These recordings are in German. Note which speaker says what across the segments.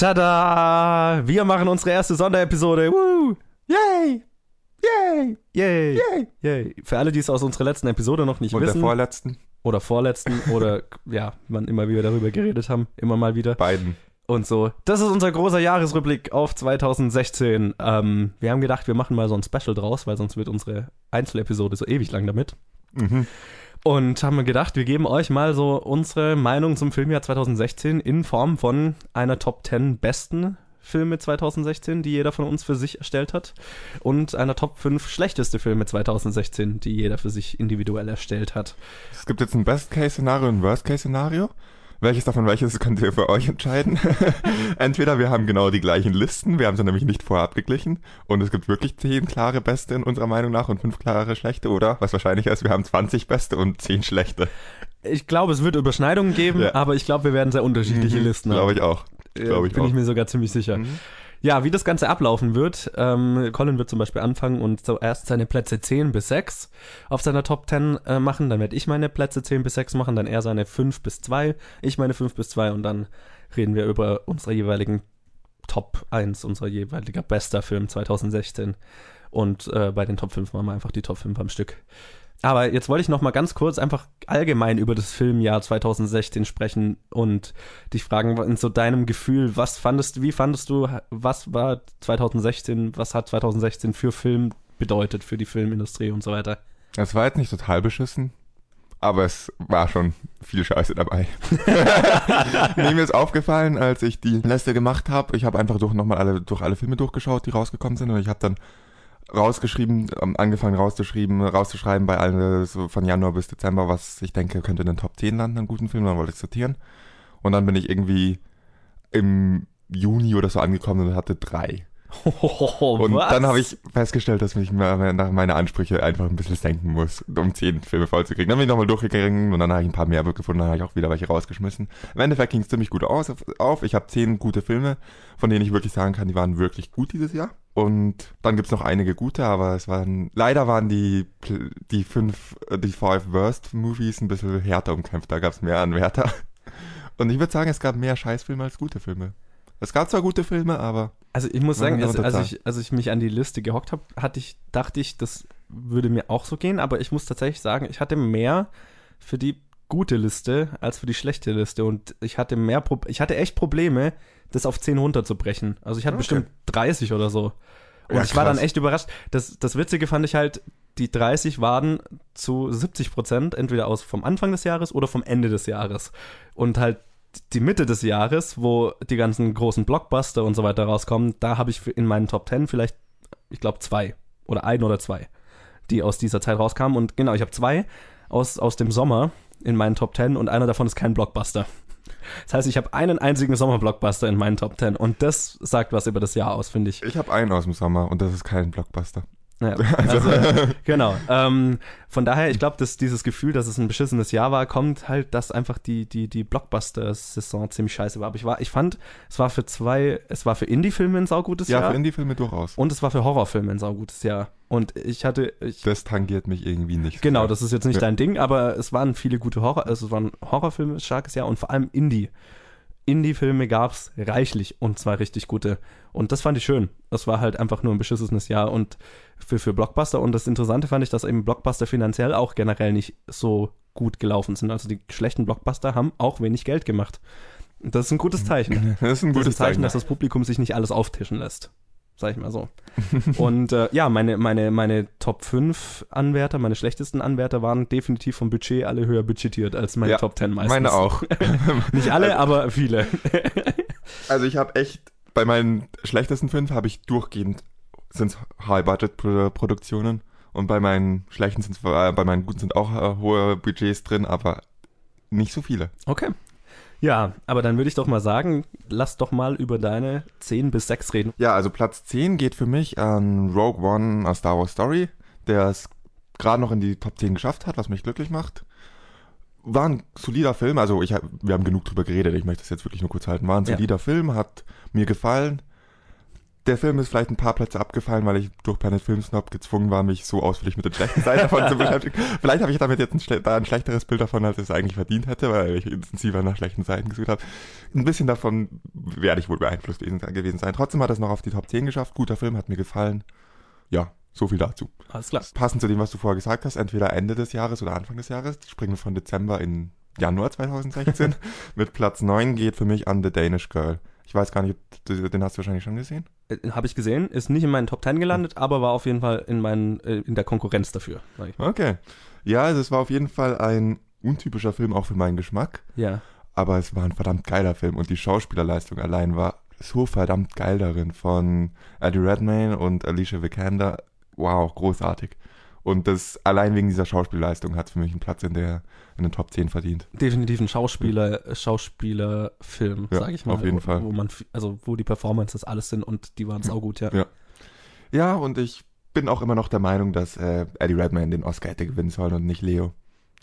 Speaker 1: Tada! Wir machen unsere erste Sonderepisode. Woo! Yay! Yay! Yay! Yay! Yay! Für alle, die es aus unserer letzten Episode noch nicht
Speaker 2: Und
Speaker 1: wissen.
Speaker 2: der vorletzten?
Speaker 1: oder vorletzten oder ja, wann immer wir darüber geredet haben, immer mal wieder.
Speaker 2: Beiden.
Speaker 1: Und so. Das ist unser großer Jahresrückblick auf 2016. Ähm, wir haben gedacht, wir machen mal so ein Special draus, weil sonst wird unsere Einzelepisode so ewig lang damit.
Speaker 2: Mhm.
Speaker 1: Und haben wir gedacht, wir geben euch mal so unsere Meinung zum Filmjahr 2016 in Form von einer Top 10 besten Filme 2016, die jeder von uns für sich erstellt hat. Und einer Top 5 schlechteste Filme 2016, die jeder für sich individuell erstellt hat.
Speaker 2: Es gibt jetzt ein Best-Case-Szenario und ein Worst-Case-Szenario. Welches davon welches könnt ihr für euch entscheiden. Entweder wir haben genau die gleichen Listen, wir haben sie nämlich nicht vorher abgeglichen und es gibt wirklich 10 klare Beste in unserer Meinung nach und 5 klare Schlechte oder was wahrscheinlicher ist, wir haben 20 Beste und 10 Schlechte.
Speaker 1: Ich glaube, es wird Überschneidungen geben,
Speaker 2: Ja.
Speaker 1: aber ich glaube, wir werden sehr unterschiedliche Listen haben.
Speaker 2: Glaube ich auch. Glaube ich
Speaker 1: Bin
Speaker 2: auch.
Speaker 1: ich mir sogar ziemlich sicher.
Speaker 2: Mhm.
Speaker 1: Ja, wie das Ganze ablaufen wird, ähm, Colin wird zum Beispiel anfangen und zuerst seine Plätze 10 bis 6 auf seiner Top 10 äh, machen, dann werde ich meine Plätze 10 bis 6 machen, dann er seine 5 bis 2, ich meine 5 bis 2 und dann reden wir über unsere jeweiligen Top 1, unser jeweiliger bester Film 2016 und äh, bei den Top 5 machen wir einfach die Top 5 am Stück. Aber jetzt wollte ich noch mal ganz kurz einfach allgemein über das Filmjahr 2016 sprechen und dich fragen, in so deinem Gefühl, was fandest du, wie fandest du, was war 2016, was hat 2016 für Film bedeutet, für die Filmindustrie und so weiter?
Speaker 2: Es war jetzt nicht total beschissen, aber es war schon viel Scheiße dabei. nee, mir ist aufgefallen, als ich die Liste gemacht habe, ich habe einfach durch nochmal alle, durch alle Filme durchgeschaut, die rausgekommen sind und ich habe dann rausgeschrieben, ähm, angefangen rauszuschreiben, rauszuschreiben bei allen so von Januar bis Dezember, was ich denke, könnte in den Top 10 landen an guten Filmen, dann wollte ich sortieren. Und dann bin ich irgendwie im Juni oder so angekommen und hatte drei. Und
Speaker 1: was?
Speaker 2: dann habe ich festgestellt, dass ich mir nach meine Ansprüche einfach ein bisschen senken muss, um zehn Filme vollzukriegen. Dann bin ich nochmal durchgegangen und dann habe ich ein paar mehr gefunden, dann habe ich auch wieder welche rausgeschmissen. Im Endeffekt ging es ziemlich gut aus, auf. Ich habe zehn gute Filme, von denen ich wirklich sagen kann, die waren wirklich gut dieses Jahr. Und dann gibt's noch einige gute, aber es waren, leider waren die, die fünf, äh, die five worst Movies ein bisschen härter umkämpft. Da gab's mehr Anwärter. Und ich würde sagen, es gab mehr Scheißfilme als gute Filme. Es gab zwar gute Filme, aber
Speaker 1: Also ich muss sagen, als, als, ich, als ich mich an die Liste gehockt habe, hatte ich, dachte ich, das würde mir auch so gehen, aber ich muss tatsächlich sagen, ich hatte mehr für die gute Liste als für die schlechte Liste und ich hatte mehr, Pro ich hatte echt Probleme, das auf 10 runterzubrechen. Also ich hatte
Speaker 2: Okay.
Speaker 1: bestimmt 30 oder so. Und
Speaker 2: Ja,
Speaker 1: ich war dann echt überrascht. Das, das Witzige fand ich halt, die 30 waren zu 70 Prozent entweder aus vom Anfang des Jahres oder vom Ende des Jahres. Und halt die Mitte des Jahres, wo die ganzen großen Blockbuster und so weiter rauskommen, da habe ich in meinen Top 10 vielleicht, ich glaube, zwei oder ein oder zwei, die aus dieser Zeit rauskamen. Und genau, ich habe zwei aus, aus dem Sommer in meinen Top 10 und einer davon ist kein Blockbuster. Das heißt, ich habe einen einzigen Sommerblockbuster in meinen Top 10 und das sagt was über das Jahr aus, finde ich.
Speaker 2: ich habe einen aus dem Sommer und das ist kein Blockbuster.
Speaker 1: Ja, also, genau. Ähm, von daher, ich glaube, dass dieses Gefühl, dass es ein beschissenes Jahr war, kommt halt, dass einfach die, die, die Blockbuster-Saison ziemlich scheiße war. Aber ich war, ich fand, es war für zwei, es war für Indie-Filme ein saugutes
Speaker 2: Ja,
Speaker 1: Jahr
Speaker 2: für Indie-Filme durchaus.
Speaker 1: und es war für Horrorfilme ein saugutes Jahr. Und ich hatte, ich,
Speaker 2: Das tangiert mich irgendwie nicht.
Speaker 1: genau, das ist jetzt nicht
Speaker 2: Ja.
Speaker 1: dein Ding, aber es waren viele gute Horror, also es waren Horrorfilme, starkes Jahr und vor allem Indie. Indie-Filme gab's reichlich und zwar richtig gute. Und das fand ich schön. Das war halt einfach nur ein beschissenes Jahr und für, für Blockbuster. Und das Interessante fand ich, dass eben Blockbuster finanziell auch generell nicht so gut gelaufen sind. Also die schlechten Blockbuster haben auch wenig Geld gemacht. Das ist ein gutes Zeichen.
Speaker 2: Das ist ein
Speaker 1: Das
Speaker 2: gutes
Speaker 1: ist ein Zeichen,
Speaker 2: Zeichen.
Speaker 1: dass das Publikum sich nicht alles auftischen lässt. Sag ich mal so. Und äh, ja, meine, meine, meine Top 5 Anwärter, meine schlechtesten Anwärter waren definitiv vom Budget alle höher budgetiert als meine
Speaker 2: Ja,
Speaker 1: Top 10 meistens.
Speaker 2: Meine auch.
Speaker 1: Nicht alle, aber viele.
Speaker 2: Also ich habe echt, bei meinen schlechtesten fünf habe ich durchgehend, sind High-Budget-Produktionen und bei meinen schlechten sind äh, bei meinen guten sind auch äh, hohe Budgets drin, aber nicht so viele.
Speaker 1: Okay. Ja, aber dann würde ich doch mal sagen, lass doch mal über deine 10 bis 6 reden.
Speaker 2: Ja, also Platz 10 geht für mich an Rogue One A Star Wars Story, der es gerade noch in die Top 10 geschafft hat, was mich glücklich macht. War ein solider Film, also ich wir haben genug drüber geredet, ich möchte das jetzt wirklich nur kurz halten. War ein
Speaker 1: Ja.
Speaker 2: solider Film, hat mir gefallen. Der Film ist vielleicht ein paar Plätze abgefallen, weil ich durch Planet Film Snob gezwungen war, mich so ausführlich mit den schlechten Seiten davon zu beschäftigen. Vielleicht habe ich damit jetzt ein, schle da ein schlechteres Bild davon, als es eigentlich verdient hätte, weil ich intensiver nach schlechten Seiten gesucht habe. Ein bisschen davon werde ich wohl beeinflusst gewesen sein. Trotzdem hat es noch auf die Top 10 geschafft. Guter Film, hat mir gefallen. Ja, so viel dazu.
Speaker 1: Alles klar.
Speaker 2: Passend zu dem, was du vorher gesagt hast, entweder Ende des Jahres oder Anfang des Jahres. Springen wir von Dezember in Januar 2016. Mit Platz 9 geht für mich an The Danish Girl. Ich weiß gar nicht, den hast du wahrscheinlich schon gesehen.
Speaker 1: Äh, Habe ich gesehen, ist nicht in meinen Top 10 gelandet, aber war auf jeden Fall in, meinen, äh, in der Konkurrenz dafür.
Speaker 2: Okay. Ja, also es war auf jeden Fall ein untypischer Film, auch für meinen Geschmack.
Speaker 1: Ja.
Speaker 2: Aber es war ein verdammt geiler Film und die Schauspielerleistung allein war so verdammt geil darin von Eddie Redmayne und Alicia Vikander. Wow, großartig. Und das allein wegen dieser Schauspielleistung hat es für mich einen Platz in der in den Top 10 verdient.
Speaker 1: Definitiv ein Schauspieler, Schauspielerfilm,
Speaker 2: Ja,
Speaker 1: sage ich mal.
Speaker 2: auf jeden
Speaker 1: wo,
Speaker 2: Fall.
Speaker 1: Wo man, also wo die Performances alles sind und die waren saugut, ja.
Speaker 2: Ja. Ja, und ich bin auch immer noch der Meinung, dass äh, Eddie Redmayne den Oscar hätte gewinnen sollen und nicht Leo.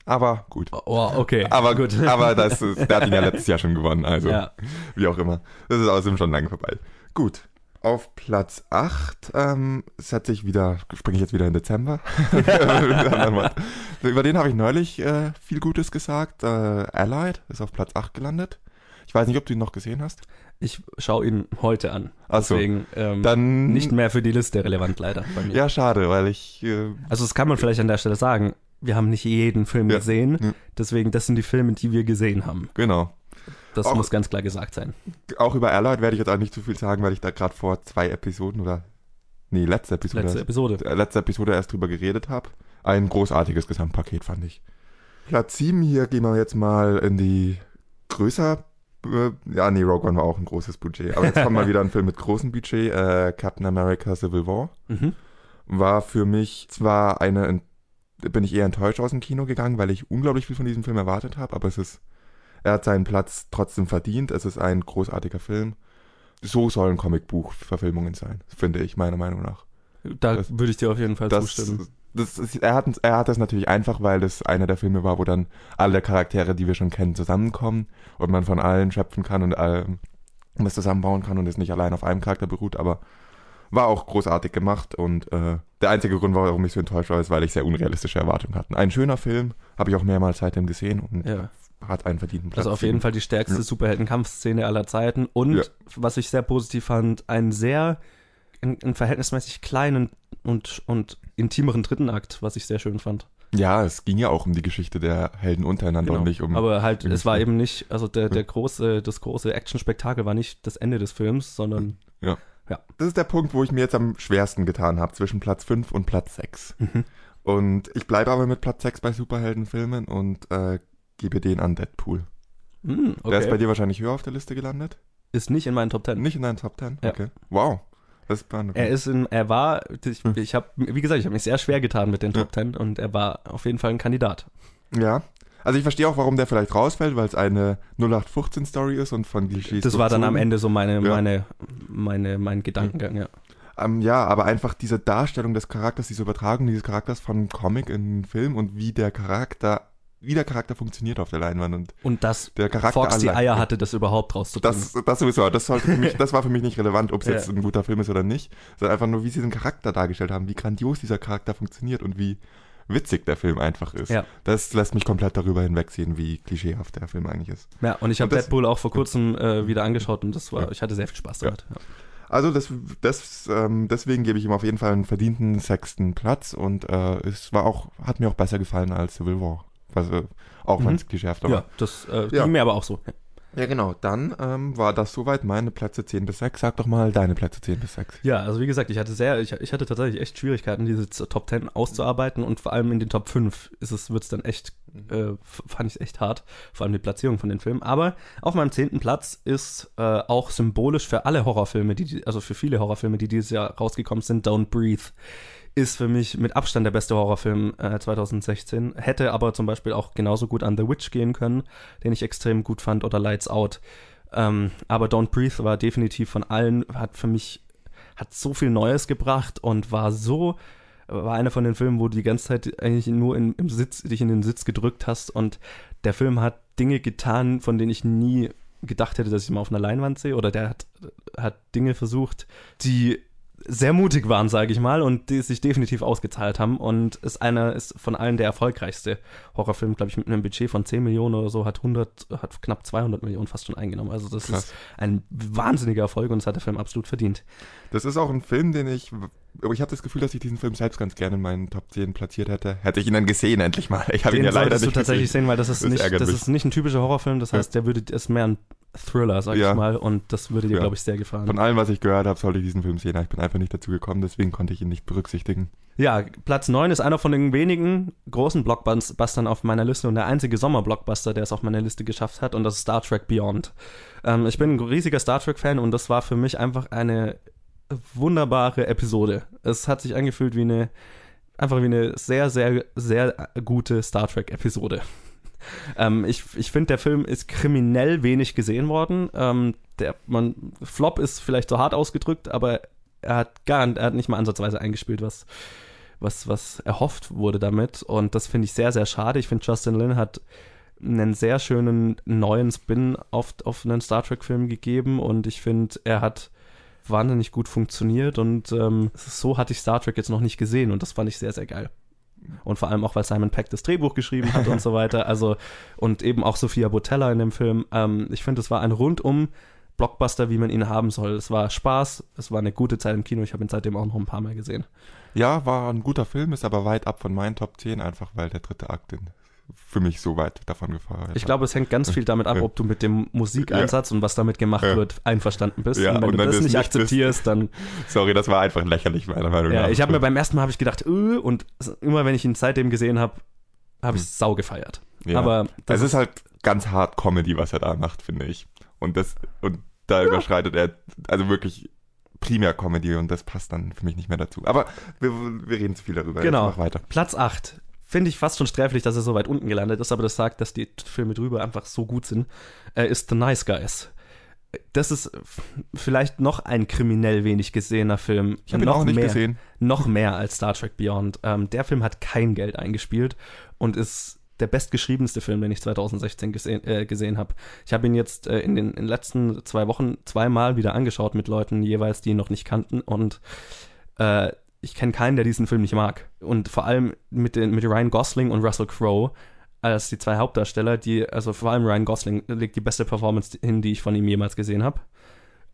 Speaker 2: Aber gut.
Speaker 1: Oh, okay.
Speaker 2: Aber gut, aber das ist, der hat ihn ja letztes Jahr schon gewonnen, also
Speaker 1: ja.
Speaker 2: wie auch immer. Das ist außerdem schon lange vorbei. Gut. Auf Platz 8 ähm, setze ich wieder, springe ich jetzt wieder in Dezember. Über den habe ich neulich äh, viel Gutes gesagt. Äh, Allied ist auf Platz 8 gelandet. Ich weiß nicht, ob du ihn noch gesehen hast.
Speaker 1: Ich schaue ihn heute an.
Speaker 2: Achso,
Speaker 1: Deswegen ähm,
Speaker 2: dann
Speaker 1: nicht mehr für die Liste relevant, leider. Bei mir.
Speaker 2: Ja, schade, weil ich äh,
Speaker 1: Also das kann man vielleicht an der Stelle sagen. Wir haben nicht jeden Film
Speaker 2: Ja.
Speaker 1: gesehen.
Speaker 2: Ja.
Speaker 1: Deswegen, das sind die Filme, die wir gesehen haben.
Speaker 2: genau.
Speaker 1: Das
Speaker 2: Auch-
Speaker 1: muss ganz klar gesagt sein.
Speaker 2: Auch über Allied werde ich jetzt auch nicht zu viel sagen, weil ich da gerade vor zwei Episoden oder nee, letzte Episode
Speaker 1: Letzte Episode.
Speaker 2: äh, letzte Episode erst drüber geredet habe. Ein großartiges Gesamtpaket, fand ich. Platz 7, hier gehen wir jetzt mal in die größer. Äh, ja, nee, Rogue One war auch ein großes Budget. Aber jetzt kommt mal wieder ein Film mit großem Budget. Äh, Captain America Civil War.
Speaker 1: Mhm.
Speaker 2: War für mich zwar eine. Bin ich eher enttäuscht aus dem Kino gegangen, weil ich unglaublich viel von diesem Film erwartet habe, aber es ist. Er hat seinen Platz trotzdem verdient. Es ist ein großartiger Film. So sollen Comicbuch-Verfilmungen sein, finde ich, meiner Meinung nach.
Speaker 1: Da
Speaker 2: Das-
Speaker 1: würde ich dir auf jeden Fall
Speaker 2: Das,
Speaker 1: zustimmen.
Speaker 2: das ist, er, hat, er hat das natürlich einfach, weil das einer der Filme war, wo dann alle Charaktere, die wir schon kennen, zusammenkommen und man von allen schöpfen kann und allem was zusammenbauen kann und es nicht allein auf einem Charakter beruht, aber war auch großartig gemacht und äh, der einzige Grund, warum ich so enttäuscht war, ist, weil ich sehr unrealistische Erwartungen hatte. Ein schöner Film, habe ich auch mehrmals seitdem gesehen und
Speaker 1: Ja.
Speaker 2: Hat einen verdienten Platz.
Speaker 1: Also auf jeden Fall die stärkste
Speaker 2: Ja.
Speaker 1: Superhelden-Kampfszene aller Zeiten und
Speaker 2: Ja.
Speaker 1: was ich sehr positiv fand, einen sehr einen, einen verhältnismäßig kleinen und, und intimeren dritten Akt, was ich sehr schön fand.
Speaker 2: Ja, es ging ja auch um die Geschichte der Helden untereinander
Speaker 1: Genau.
Speaker 2: und nicht um.
Speaker 1: Aber halt, es war eben nicht, also der, der große, das große Actionspektakel war nicht das Ende des Films, sondern
Speaker 2: Das ist der Punkt, wo ich mir jetzt am schwersten getan habe, zwischen Platz 5 und Platz 6.
Speaker 1: Mhm.
Speaker 2: Und ich bleibe aber mit Platz 6 bei Superheldenfilmen und äh, gebe den an Deadpool.
Speaker 1: Hm,
Speaker 2: Der ist bei
Speaker 1: okay.
Speaker 2: dir wahrscheinlich höher auf der Liste gelandet?
Speaker 1: Ist nicht in meinen Top Ten.
Speaker 2: Nicht in deinen Top 10?
Speaker 1: Ja.
Speaker 2: Okay. Wow. Das ist.
Speaker 1: Er ist in, er war, ich, ich habe, wie gesagt, ich habe mich sehr schwer getan mit den
Speaker 2: Ja.
Speaker 1: Top Ten und er war auf jeden Fall ein Kandidat.
Speaker 2: ja. Also ich verstehe auch, warum der vielleicht rausfällt, weil es eine 0815-Story ist und von Klischees
Speaker 1: Das war dann am. Ende so meine,
Speaker 2: Ja.
Speaker 1: meine, meine, mein Gedankengang, ja.
Speaker 2: Ähm, ja, aber einfach diese Darstellung des Charakters, diese Übertragung dieses Charakters von Comic in den Film und wie der Charakter, wie der Charakter funktioniert auf der Leinwand und
Speaker 1: Und dass
Speaker 2: der Charakter
Speaker 1: Fox die
Speaker 2: allein-
Speaker 1: Eier hatte, das überhaupt rauszubringen.
Speaker 2: Das, das sowieso, das, sollte für mich, das war für mich nicht relevant, ob es
Speaker 1: Ja.
Speaker 2: jetzt ein guter Film ist oder nicht, sondern einfach nur, wie sie den Charakter dargestellt haben, wie grandios dieser Charakter funktioniert und wie witzig der Film einfach ist.
Speaker 1: Ja.
Speaker 2: Das lässt mich komplett darüber hinwegsehen, wie klischeehaft der Film eigentlich ist.
Speaker 1: ja, und ich habe Deadpool auch vor kurzem äh, wieder angeschaut und das war,
Speaker 2: Ja.
Speaker 1: ich hatte sehr viel Spaß damit. Ja.
Speaker 2: Also das, das, ähm, deswegen gebe ich ihm auf jeden Fall einen verdienten sechsten Platz und äh, es war auch, hat mir auch besser gefallen als Civil War. Also, auch wenn
Speaker 1: Mhm.
Speaker 2: es klischeehaft war.
Speaker 1: Ja, das äh,
Speaker 2: Ja.
Speaker 1: ging mir aber auch so. Ja.
Speaker 2: Genau. Dann ähm, war das soweit meine Plätze 10 bis 6. Sag doch mal deine Plätze 10 bis 6.
Speaker 1: Ja, also wie gesagt, ich hatte sehr, ich, ich hatte tatsächlich echt Schwierigkeiten, diese Top 10 auszuarbeiten und vor allem in den Top 5 ist es, wird's dann echt, äh, f- fand ich es echt hart, vor allem die Platzierung von den Filmen. Aber auf meinem zehnten Platz ist äh, auch symbolisch für alle Horrorfilme, die, also für viele Horrorfilme, die dieses Jahr rausgekommen sind, Don't Breathe. Ist für mich mit Abstand der beste Horrorfilm äh, 2016. Hätte aber zum Beispiel auch genauso gut an The Witch gehen können, den ich extrem gut fand, oder Lights Out. Ähm, aber Don't Breathe war definitiv von allen, hat für mich, hat so viel Neues gebracht und war so, war einer von den Filmen, wo du die ganze Zeit eigentlich nur in, im Sitz, dich in den Sitz gedrückt hast und der Film hat Dinge getan, von denen ich nie gedacht hätte, dass ich mal auf einer Leinwand sehe oder der hat hat Dinge versucht, die sehr mutig waren, sage ich mal, und die sich definitiv ausgezahlt haben. Und ist einer, ist von allen der erfolgreichste Horrorfilm, glaube ich, mit einem Budget von 10 Millionen oder so, hat 100, hat knapp 200 Millionen fast schon eingenommen. Also das Krass. ist ein wahnsinniger Erfolg und das hat der Film absolut verdient.
Speaker 2: Das ist auch ein Film, den ich, aber ich habe das Gefühl, dass ich diesen Film selbst ganz gerne in meinen Top 10 platziert hätte. Hätte ich ihn dann gesehen, endlich mal. Ich habe ihn ja leider nicht
Speaker 1: du tatsächlich
Speaker 2: gesehen.
Speaker 1: sehen, weil das ist, das nicht, das ist nicht ein typischer Horrorfilm. Das heißt, ja. der würde, ist mehr ein Thriller, sag ja. ich mal. Und das würde dir, ja. glaube ich, sehr gefallen.
Speaker 2: Von allem, was ich gehört habe, sollte ich diesen Film sehen. Ich bin einfach nicht dazu gekommen, deswegen konnte ich ihn nicht berücksichtigen.
Speaker 1: Ja, Platz 9 ist einer von den wenigen großen Blockbustern auf meiner Liste und der einzige Sommerblockbuster, der es auf meiner Liste geschafft hat. Und das ist Star Trek Beyond. Ähm, ich bin ein riesiger Star Trek-Fan und das war für mich einfach eine wunderbare Episode. Es hat sich angefühlt wie eine, einfach wie eine sehr, sehr, sehr gute Star Trek-Episode. Ähm, ich ich finde, der Film ist kriminell wenig gesehen worden. Ähm, der, man, Flop ist vielleicht so hart ausgedrückt, aber er hat gar er hat nicht mal ansatzweise eingespielt, was, was, was erhofft wurde damit. Und das finde ich sehr, sehr schade. Ich finde, Justin Lin hat einen sehr schönen neuen Spin auf, auf einen Star Trek-Film gegeben und ich finde, er hat wahnsinnig gut funktioniert und ähm, so hatte ich Star Trek jetzt noch nicht gesehen und das fand ich sehr, sehr geil. Und vor allem auch, weil Simon Peck das Drehbuch geschrieben hat und so weiter. Also, und eben auch Sophia Botella in dem Film. Ähm, ich finde, es war ein rundum Blockbuster, wie man ihn haben soll. Es war Spaß, es war eine gute Zeit im Kino. Ich habe ihn seitdem auch noch ein paar Mal gesehen.
Speaker 2: Ja, war ein guter Film, ist aber weit ab von meinen Top 10, einfach weil der dritte Akt in für mich so weit davon gefahren.
Speaker 1: Ich glaube, es hängt ganz viel damit ab, ob du mit dem Musikeinsatz ja. und was damit gemacht ja. wird einverstanden bist. Ja, und wenn und du das nicht akzeptierst, bist, dann.
Speaker 2: Sorry, das war einfach lächerlich, meiner Meinung
Speaker 1: nach. Ja, ich habe mir beim ersten Mal habe ich gedacht, öh, und immer wenn ich ihn seitdem gesehen habe, habe ich hm. sau gefeiert.
Speaker 2: Ja. Aber es ist halt ganz hart Comedy, was er da macht, finde ich. Und das und da überschreitet er also wirklich primär Comedy und das passt dann für mich nicht mehr dazu. Aber wir, wir reden zu viel darüber.
Speaker 1: Genau. weiter. Platz 8 finde ich fast schon sträflich, dass er so weit unten gelandet ist, aber das sagt, dass die Filme drüber einfach so gut sind, äh, ist The Nice Guys. Das ist vielleicht noch ein kriminell wenig gesehener Film.
Speaker 2: Ich habe ihn auch nicht
Speaker 1: mehr,
Speaker 2: gesehen.
Speaker 1: Noch mehr als Star Trek Beyond. Ähm, der Film hat kein Geld eingespielt und ist der bestgeschriebenste Film, den ich 2016 gesehen, äh, gesehen habe. Ich habe ihn jetzt äh, in, den, in den letzten zwei Wochen zweimal wieder angeschaut mit Leuten jeweils, die ihn noch nicht kannten und äh, ich kenne keinen, der diesen Film nicht mag. Und vor allem mit, den, mit Ryan Gosling und Russell Crowe als die zwei Hauptdarsteller, die, also vor allem Ryan Gosling legt die beste Performance hin, die ich von ihm jemals gesehen habe.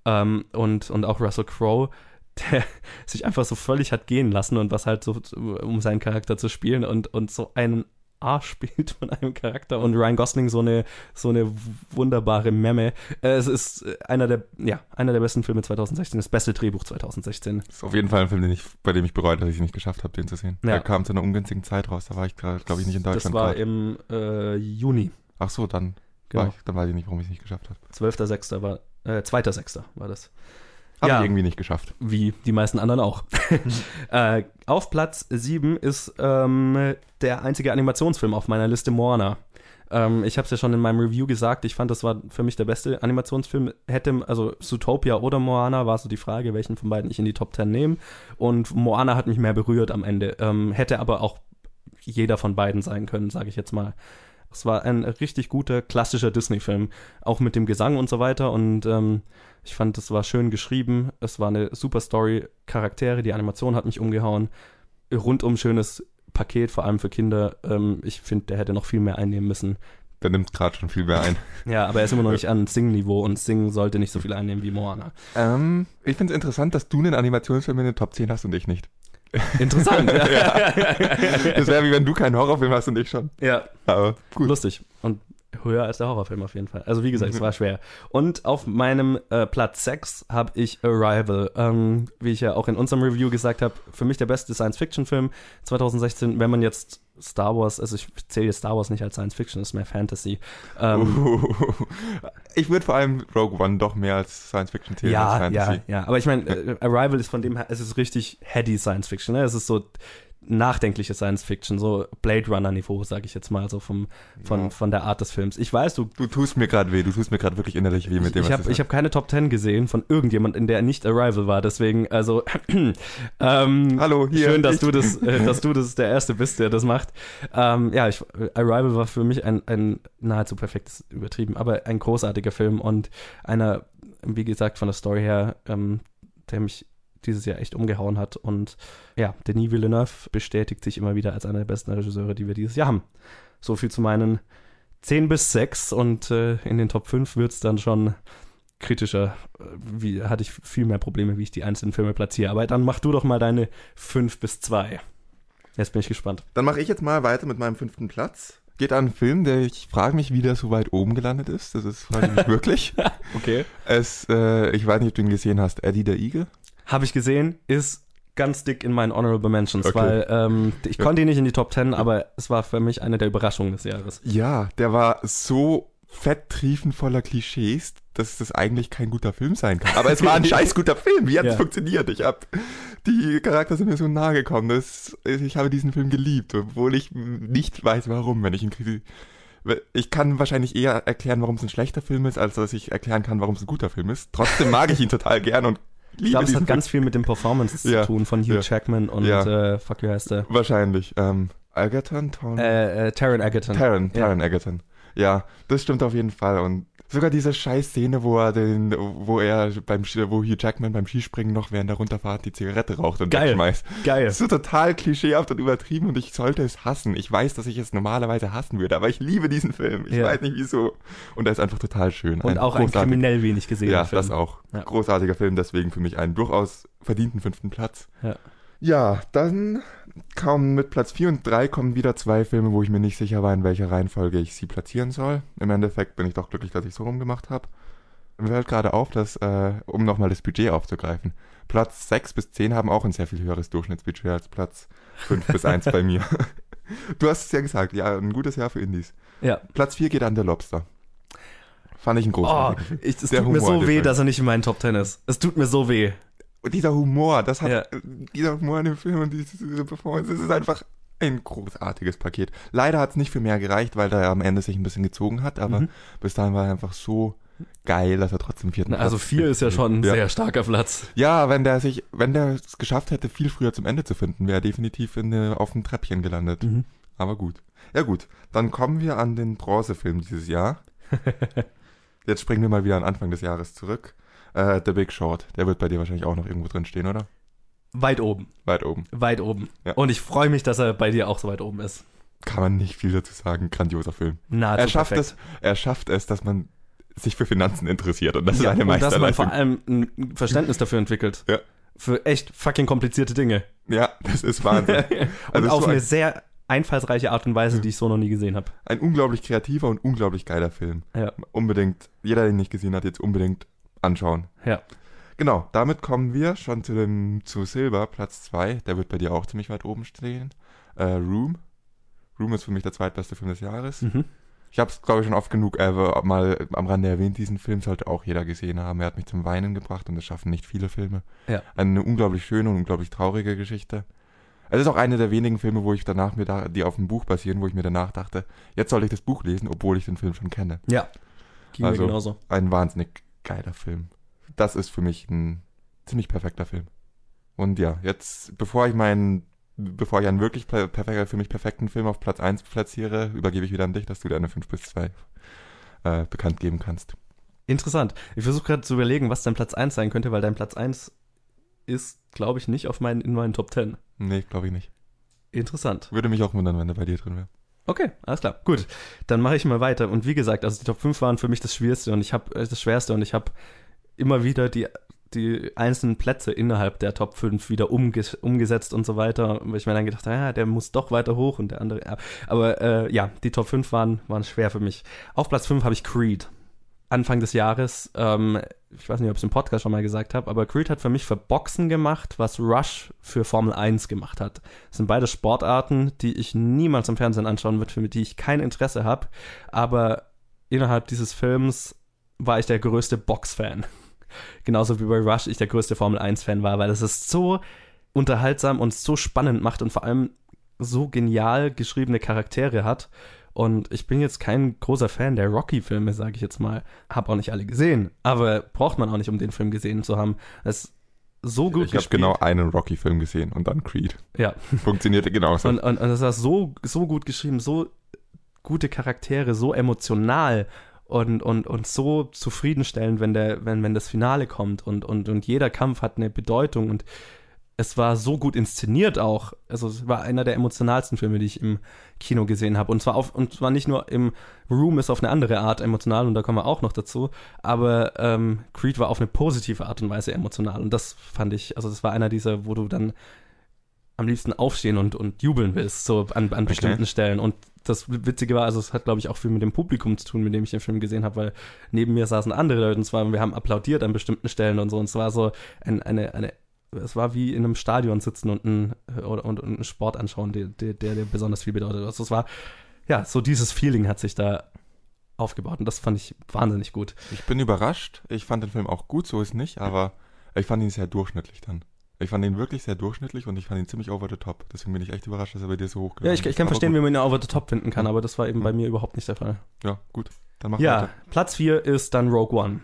Speaker 1: Ähm, und, und auch Russell Crowe, der sich einfach so völlig hat gehen lassen und was halt so, um seinen Charakter zu spielen und, und so einen Arsch spielt von einem Charakter und Ryan Gosling so eine, so eine wunderbare Memme. Äh, es ist einer der, ja, einer der besten Filme 2016, das beste Drehbuch 2016. Das
Speaker 2: ist auf jeden Fall ein Film, den ich, bei dem ich bereue, dass ich es nicht geschafft habe, den zu sehen. Ja. Der kam zu einer ungünstigen Zeit raus, da war ich gerade, glaube ich, nicht in Deutschland. Das
Speaker 1: war grad. im äh, Juni.
Speaker 2: Ach so, dann, genau. ich, dann weiß ich nicht, warum ich es nicht geschafft habe.
Speaker 1: 12.06. war, äh, 2.06. war das.
Speaker 2: Habe ja, ich irgendwie nicht geschafft.
Speaker 1: Wie die meisten anderen auch. äh, auf Platz 7 ist ähm, der einzige Animationsfilm auf meiner Liste Moana. Ähm, ich habe es ja schon in meinem Review gesagt, ich fand, das war für mich der beste Animationsfilm. Hätte, also Zootopia oder Moana war so die Frage, welchen von beiden ich in die Top 10 nehme. Und Moana hat mich mehr berührt am Ende. Ähm, hätte aber auch jeder von beiden sein können, sage ich jetzt mal. Es war ein richtig guter, klassischer Disney-Film. Auch mit dem Gesang und so weiter. Und ähm, ich fand, es war schön geschrieben. Es war eine super Story. Charaktere, die Animation hat mich umgehauen. Rundum schönes Paket, vor allem für Kinder. Ähm, ich finde, der hätte noch viel mehr einnehmen müssen.
Speaker 2: Der nimmt gerade schon viel mehr ein.
Speaker 1: ja, aber er ist immer noch nicht an Sing-Niveau und Sing sollte nicht so viel einnehmen wie Moana.
Speaker 2: Ähm, ich finde es interessant, dass du einen Animationsfilm in den Top 10 hast und ich nicht.
Speaker 1: Interessant. ja.
Speaker 2: Das wäre wie wenn du keinen Horrorfilm hast und ich schon.
Speaker 1: Ja. Aber gut. Lustig. Und höher als der Horrorfilm auf jeden Fall. Also wie gesagt, es war schwer. Und auf meinem äh, Platz 6 habe ich Arrival. Ähm, wie ich ja auch in unserem Review gesagt habe, für mich der beste Science-Fiction-Film 2016, wenn man jetzt Star Wars, also ich zähle jetzt Star Wars nicht als Science Fiction, ist mehr Fantasy. Ähm,
Speaker 2: ich würde vor allem Rogue One doch mehr als Science Fiction zählen
Speaker 1: ja, als Fantasy. Ja, ja, aber ich meine, äh, Arrival ist von dem her, es ist richtig heady Science Fiction. Ne? Es ist so nachdenkliche Science Fiction, so Blade Runner Niveau, sage ich jetzt mal, so vom, von,
Speaker 2: Ja.
Speaker 1: von der Art des Films. Ich weiß, du
Speaker 2: Du tust mir gerade weh, du tust mir gerade wirklich innerlich weh mit dem,
Speaker 1: ich
Speaker 2: was
Speaker 1: habe ich hab keine Top 10 gesehen von irgendjemand, in der nicht Arrival war. Deswegen, also, ähm,
Speaker 2: Hallo, hier,
Speaker 1: schön, dass
Speaker 2: ich.
Speaker 1: du das, äh, dass du das der Erste bist, der das macht. Ähm, ja, ich, Arrival war für mich ein, ein nahezu perfektes, übertrieben, aber ein großartiger Film und einer, wie gesagt, von der Story her, ähm, der mich dieses Jahr echt umgehauen hat. Und ja, Denis Villeneuve bestätigt sich immer wieder als einer der besten Regisseure, die wir dieses Jahr haben. So viel zu meinen 10 bis 6 und äh, in den Top 5 wird es dann schon kritischer. Äh, Wie, hatte ich viel mehr Probleme, wie ich die einzelnen Filme platziere. Aber dann mach du doch mal deine 5 bis 2. Jetzt bin ich gespannt.
Speaker 2: Dann mache ich jetzt mal weiter mit meinem fünften Platz. Geht an einen Film, der ich frage mich, wie der so weit oben gelandet ist. Das ist frage ich mich wirklich.
Speaker 1: Okay.
Speaker 2: Es, äh, ich weiß nicht, ob du ihn gesehen hast. Eddie der Igel.
Speaker 1: Habe ich gesehen, ist ganz dick in meinen Honorable Mentions,
Speaker 2: Okay.
Speaker 1: weil ähm, ich konnte ihn nicht in die Top 10, aber es war für mich eine der Überraschungen des Jahres.
Speaker 2: Ja, der war so fett triefend voller Klischees, dass das eigentlich kein guter Film sein kann. Aber es war ein scheiß guter Film. Wie hat es
Speaker 1: Ja.
Speaker 2: funktioniert? Ich hab die Charakter sind mir so nahe gekommen. Das, ich habe diesen Film geliebt, obwohl ich nicht weiß, warum, wenn ich ihn kritisiere. Ich kann wahrscheinlich eher erklären, warum es ein schlechter Film ist, als dass ich erklären kann, warum es ein guter Film ist. Trotzdem mag ich ihn total gern und
Speaker 1: Ich glaube, es hat ganz viel mit den Performances
Speaker 2: Ja.
Speaker 1: zu tun von Hugh
Speaker 2: Ja.
Speaker 1: Jackman und
Speaker 2: Ja.
Speaker 1: äh, fuck, wie heißt der?
Speaker 2: Wahrscheinlich. Ähm, Egerton?
Speaker 1: Äh, äh, Taron Egerton.
Speaker 2: Taron,
Speaker 1: Ja.
Speaker 2: Taron Egerton. Ja, das stimmt auf jeden Fall. Und sogar diese scheiß Szene, wo er den, wo er beim, wo Hugh Jackman beim Skispringen noch während der Runterfahrt die Zigarette raucht und
Speaker 1: Geil.
Speaker 2: wegschmeißt.
Speaker 1: Geil.
Speaker 2: So total klischeehaft und übertrieben und ich sollte es hassen. Ich weiß, dass ich es normalerweise hassen würde, aber ich liebe diesen Film. Ich
Speaker 1: Ja.
Speaker 2: weiß nicht wieso. Und er ist einfach total schön.
Speaker 1: Und auch ein kriminell wenig gesehen.
Speaker 2: Ja,
Speaker 1: Film.
Speaker 2: das auch.
Speaker 1: Ja.
Speaker 2: Großartiger Film, deswegen für mich einen durchaus verdienten fünften Platz.
Speaker 1: Ja.
Speaker 2: Ja, dann kommen mit Platz 4 und 3 kommen wieder zwei Filme, wo ich mir nicht sicher war, in welcher Reihenfolge ich sie platzieren soll. Im Endeffekt bin ich doch glücklich, dass ich so rumgemacht habe. Mir fällt gerade auf, dass, äh, um nochmal das Budget aufzugreifen, Platz 6 bis 10 haben auch ein sehr viel höheres Durchschnittsbudget als Platz 5 bis 1 bei mir. Du hast es ja gesagt, ja, ein gutes Jahr für Indies.
Speaker 1: Ja.
Speaker 2: Platz 4 geht an der Lobster. Fand ich ein
Speaker 1: Oh,
Speaker 2: Film.
Speaker 1: ich, es
Speaker 2: Der
Speaker 1: tut mir
Speaker 2: Humor
Speaker 1: so
Speaker 2: des
Speaker 1: weh, dass er nicht in meinen Top 10 ist. Es tut mir so weh.
Speaker 2: Und dieser Humor, das hat,
Speaker 1: Ja.
Speaker 2: dieser Humor in dem Film und diese, Performance, das ist einfach ein großartiges Paket. Leider hat es nicht für mehr gereicht, weil er am Ende sich ein bisschen gezogen hat, aber
Speaker 1: Mhm.
Speaker 2: bis dahin war er einfach so geil, dass er trotzdem vierten
Speaker 1: Na, Also
Speaker 2: Platz
Speaker 1: 4 ist ja schon ein
Speaker 2: ja.
Speaker 1: sehr starker Platz.
Speaker 2: Ja, wenn der sich, wenn der es geschafft hätte, viel früher zum Ende zu finden, wäre er definitiv in, auf dem Treppchen gelandet.
Speaker 1: Mhm.
Speaker 2: Aber gut. Ja gut, dann kommen wir an den Bronzefilm dieses Jahr. Jetzt springen wir mal wieder an Anfang des Jahres zurück. Äh, The Big Short, der wird bei dir wahrscheinlich auch noch irgendwo drin stehen, oder?
Speaker 1: Weit oben.
Speaker 2: Weit oben.
Speaker 1: Weit oben.
Speaker 2: Ja.
Speaker 1: Und ich freue mich, dass er bei dir auch so weit oben ist.
Speaker 2: Kann man nicht viel dazu sagen. Grandioser Film.
Speaker 1: Nahezu
Speaker 2: er schafft
Speaker 1: perfekt.
Speaker 2: es, er schafft es, dass man sich für Finanzen interessiert und das
Speaker 1: ja,
Speaker 2: ist eine
Speaker 1: und dass man
Speaker 2: Meisterleistung.
Speaker 1: vor allem ein Verständnis dafür entwickelt.
Speaker 2: Ja.
Speaker 1: Für echt fucking komplizierte Dinge.
Speaker 2: Ja, das ist Wahnsinn.
Speaker 1: und
Speaker 2: Also
Speaker 1: auf
Speaker 2: so
Speaker 1: eine
Speaker 2: ein,
Speaker 1: sehr einfallsreiche Art und Weise, die ich so noch nie gesehen habe.
Speaker 2: ein unglaublich kreativer und unglaublich geiler Film.
Speaker 1: Ja.
Speaker 2: Unbedingt, jeder, der ihn nicht gesehen hat, jetzt unbedingt anschauen.
Speaker 1: Ja.
Speaker 2: Genau, damit kommen wir schon zu dem zu Silber, Platz 2. Der wird bei dir auch ziemlich weit oben stehen. Äh, Room. Room ist für mich der zweitbeste Film des Jahres.
Speaker 1: Mhm.
Speaker 2: Ich habe es, glaube ich, schon oft genug äh, mal am Rande erwähnt. Diesen Film sollte auch jeder gesehen haben. Er hat mich zum Weinen gebracht und das schaffen nicht viele Filme.
Speaker 1: Ja.
Speaker 2: Eine unglaublich schöne und unglaublich traurige Geschichte. Es ist auch eine der wenigen Filme, wo ich danach mir da, die auf dem Buch basieren, wo ich mir danach dachte, jetzt soll ich das Buch lesen, obwohl ich den Film schon kenne.
Speaker 1: Ja. Ging
Speaker 2: Also-
Speaker 1: mir genauso.
Speaker 2: Ein wahnsinnig geiler Film. Das ist für mich ein ziemlich perfekter Film. Und ja, jetzt, bevor ich meinen, bevor ich einen wirklich per- perfekt, für mich perfekten Film auf Platz 1 platziere, übergebe ich wieder an dich, dass du deine 5 bis 2 äh, bekannt geben kannst.
Speaker 1: Interessant. Ich versuche gerade zu überlegen, was dein Platz 1 sein könnte, weil dein Platz 1 ist, glaube ich, nicht auf meinen, in meinen Top 10.
Speaker 2: Nee, glaube ich nicht.
Speaker 1: Interessant.
Speaker 2: Würde mich auch wundern, wenn der bei dir drin wäre.
Speaker 1: Okay, alles klar. Gut, dann mache ich mal weiter. Und wie gesagt, also die Top 5 waren für mich das Schwierigste und ich habe äh, das Schwerste und ich habe immer wieder die, die einzelnen Plätze innerhalb der Top 5 wieder umges umgesetzt und so weiter, weil ich mir dann gedacht habe, ja, der muss doch weiter hoch und der andere, ja. Aber äh, ja, die Top 5 waren, waren schwer für mich. Auf Platz 5 habe ich Creed. Anfang des Jahres, ähm, ich weiß nicht, ob ich es im Podcast schon mal gesagt habe, aber Creed hat für mich für Boxen gemacht, was Rush für Formel 1 gemacht hat. Das sind beide Sportarten, die ich niemals im Fernsehen anschauen würde, für die ich kein Interesse habe. Aber innerhalb dieses Films war ich der größte Box-Fan. Genauso wie bei Rush ich der größte Formel 1-Fan war, weil es ist so unterhaltsam und so spannend macht und vor allem so genial geschriebene Charaktere hat. Und ich bin jetzt kein großer Fan der Rocky-Filme, sage ich jetzt mal. Hab auch nicht alle gesehen, aber braucht man auch nicht, um den Film gesehen zu haben. Es ist so gut
Speaker 2: Ich habe genau einen Rocky-Film gesehen und dann Creed.
Speaker 1: Ja.
Speaker 2: Funktionierte genauso.
Speaker 1: Und, und, und das war so, so gut geschrieben, so gute Charaktere, so emotional und, und, und so zufriedenstellend, wenn, der, wenn, wenn das Finale kommt und, und, und jeder Kampf hat eine Bedeutung und es war so gut inszeniert auch. Also es war einer der emotionalsten Filme, die ich im Kino gesehen habe. Und zwar auf, und zwar nicht nur im Room ist auf eine andere Art emotional und da kommen wir auch noch dazu. Aber ähm, Creed war auf eine positive Art und Weise emotional. Und das fand ich, also das war einer dieser, wo du dann am liebsten aufstehen und, und jubeln willst, so an, an bestimmten
Speaker 2: Okay.
Speaker 1: Stellen. Und das Witzige war, also es hat, glaube ich, auch viel mit dem Publikum zu tun, mit dem ich den Film gesehen habe, weil neben mir saßen andere Leute und zwar, wir haben applaudiert an bestimmten Stellen und so. Und es war so ein, eine, eine, es war wie in einem Stadion sitzen und, ein, oder, und, und einen Sport anschauen, der, der, der dir besonders viel bedeutet. Also es war, ja, so dieses Feeling hat sich da aufgebaut und das fand ich wahnsinnig gut.
Speaker 2: Ich bin überrascht. Ich fand den Film auch gut, so ist nicht, aber ich fand ihn sehr durchschnittlich dann. Ich fand ihn wirklich sehr durchschnittlich und ich fand ihn ziemlich over the top. Deswegen bin ich echt überrascht, dass er bei dir so hoch
Speaker 1: Ja, ich, ich kann verstehen, wie
Speaker 2: wir.
Speaker 1: man ihn over the top finden kann, aber das war eben bei mir überhaupt nicht der Fall.
Speaker 2: Ja, gut. Dann mach
Speaker 1: Ja,
Speaker 2: weiter.
Speaker 1: Platz 4 ist dann Rogue One.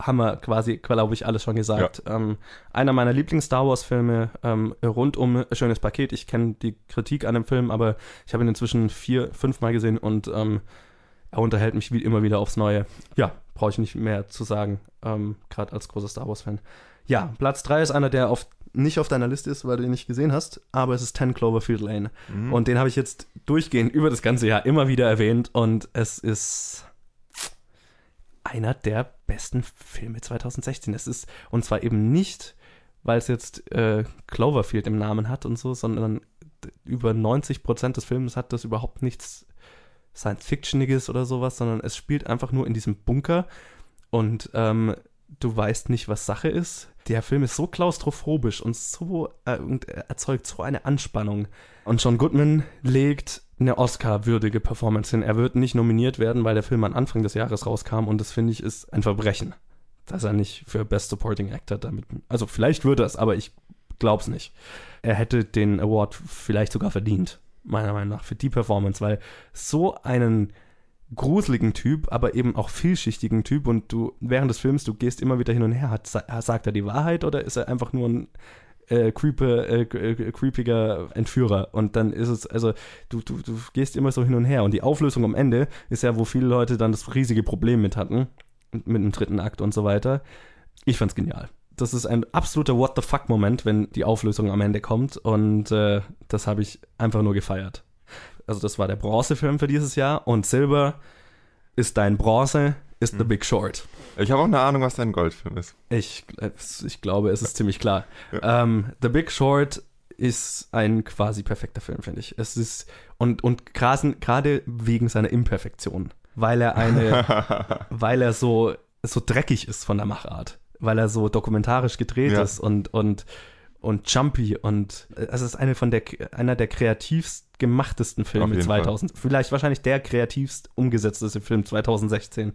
Speaker 1: Haben wir quasi, glaube ich, alles schon gesagt. Ähm, einer meiner Lieblings-Star Wars-Filme, ähm, rundum schönes Paket. Ich kenne die Kritik an dem Film, aber ich habe ihn inzwischen vier, fünf Mal gesehen und ähm, er unterhält mich wie immer wieder aufs Neue. Ja, brauche ich nicht mehr zu sagen, ähm, gerade als großer Star Wars-Fan. Ja, Platz 3 ist einer, der auf, nicht auf deiner Liste ist, weil du ihn nicht gesehen hast, aber es ist 10 Cloverfield Lane.
Speaker 2: Mhm.
Speaker 1: Und den habe ich jetzt durchgehend über das ganze Jahr immer wieder erwähnt und es ist einer der besten Filme 2016. Es ist, und zwar eben nicht, weil es jetzt äh, Cloverfield im Namen hat und so, sondern über 90 Prozent des Films hat das überhaupt nichts Science-Fictioniges oder sowas, sondern es spielt einfach nur in diesem Bunker und ähm, du weißt nicht, was Sache ist. Der Film ist so klaustrophobisch und so äh, und erzeugt so eine Anspannung. Und John Goodman legt eine Oscar-würdige Performance hin. Er wird nicht nominiert werden, weil der Film am Anfang des Jahres rauskam und das finde ich ist ein Verbrechen, dass er nicht für Best Supporting Actor damit. Also vielleicht würde er es, aber ich glaube es nicht. Er hätte den Award vielleicht sogar verdient, meiner Meinung nach, für die Performance, weil so einen gruseligen Typ, aber eben auch vielschichtigen Typ und du während des Films, du gehst immer wieder hin und her. Hat, sagt er die Wahrheit oder ist er einfach nur ein äh, creeper, äh, äh, creepiger Entführer? Und dann ist es, also du, du, du gehst immer so hin und her und die Auflösung am Ende ist ja, wo viele Leute dann das riesige Problem mit hatten, mit dem dritten Akt und so weiter. Ich fand's genial. Das ist ein absoluter What the fuck-Moment, wenn die Auflösung am Ende kommt und äh, das habe ich einfach nur gefeiert. Also das war der Bronzefilm für dieses Jahr und Silber ist dein Bronze, ist The
Speaker 2: Mhm.
Speaker 1: Big Short.
Speaker 2: Ich habe auch eine Ahnung, was dein Goldfilm ist.
Speaker 1: Ich, ich glaube, es ist ziemlich klar. Ähm, The Big Short ist ein quasi perfekter Film, finde ich. Es ist, und, und gerade wegen seiner Imperfektion, weil er eine, weil er so, so dreckig ist von der Machart, weil er so dokumentarisch gedreht
Speaker 2: Ja.
Speaker 1: ist und, und, und jumpy und äh, es ist eine von der, einer der kreativst gemachtesten Filme
Speaker 2: jeden
Speaker 1: 2000, vielleicht wahrscheinlich der kreativst umgesetzteste Film 2016.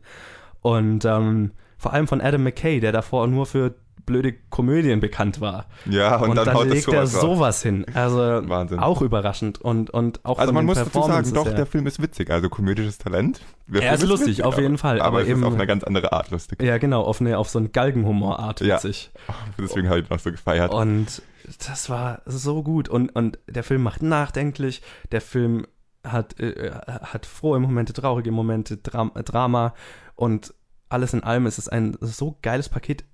Speaker 1: Und ähm, vor allem von Adam McKay, der davor nur für blöde Komödien bekannt war.
Speaker 2: ja, und,
Speaker 1: Und,
Speaker 2: dann,
Speaker 1: dann, legt er
Speaker 2: sowas
Speaker 1: hin. Also
Speaker 2: Wahnsinn.
Speaker 1: auch überraschend und, und auch
Speaker 2: Also man muss dazu sagen, doch, der Film ist witzig. Also komödisches Talent. Der
Speaker 1: Er
Speaker 2: Film
Speaker 1: ist lustig, auf jeden Fall,
Speaker 2: Aber,
Speaker 1: aber eben-
Speaker 2: auf eine ganz andere Art lustig.
Speaker 1: Ja, genau, auf, eine, auf so eine Galgenhumorart
Speaker 2: Ja.
Speaker 1: witzig.
Speaker 2: Deswegen habe ich ihn auch so gefeiert.
Speaker 1: Und das war so gut. Und, und der Film macht nachdenklich. Der Film hat, äh, hat frohe Momente, traurige Momente, Dram Drama. Und alles in allem ist es ein so geiles Paket.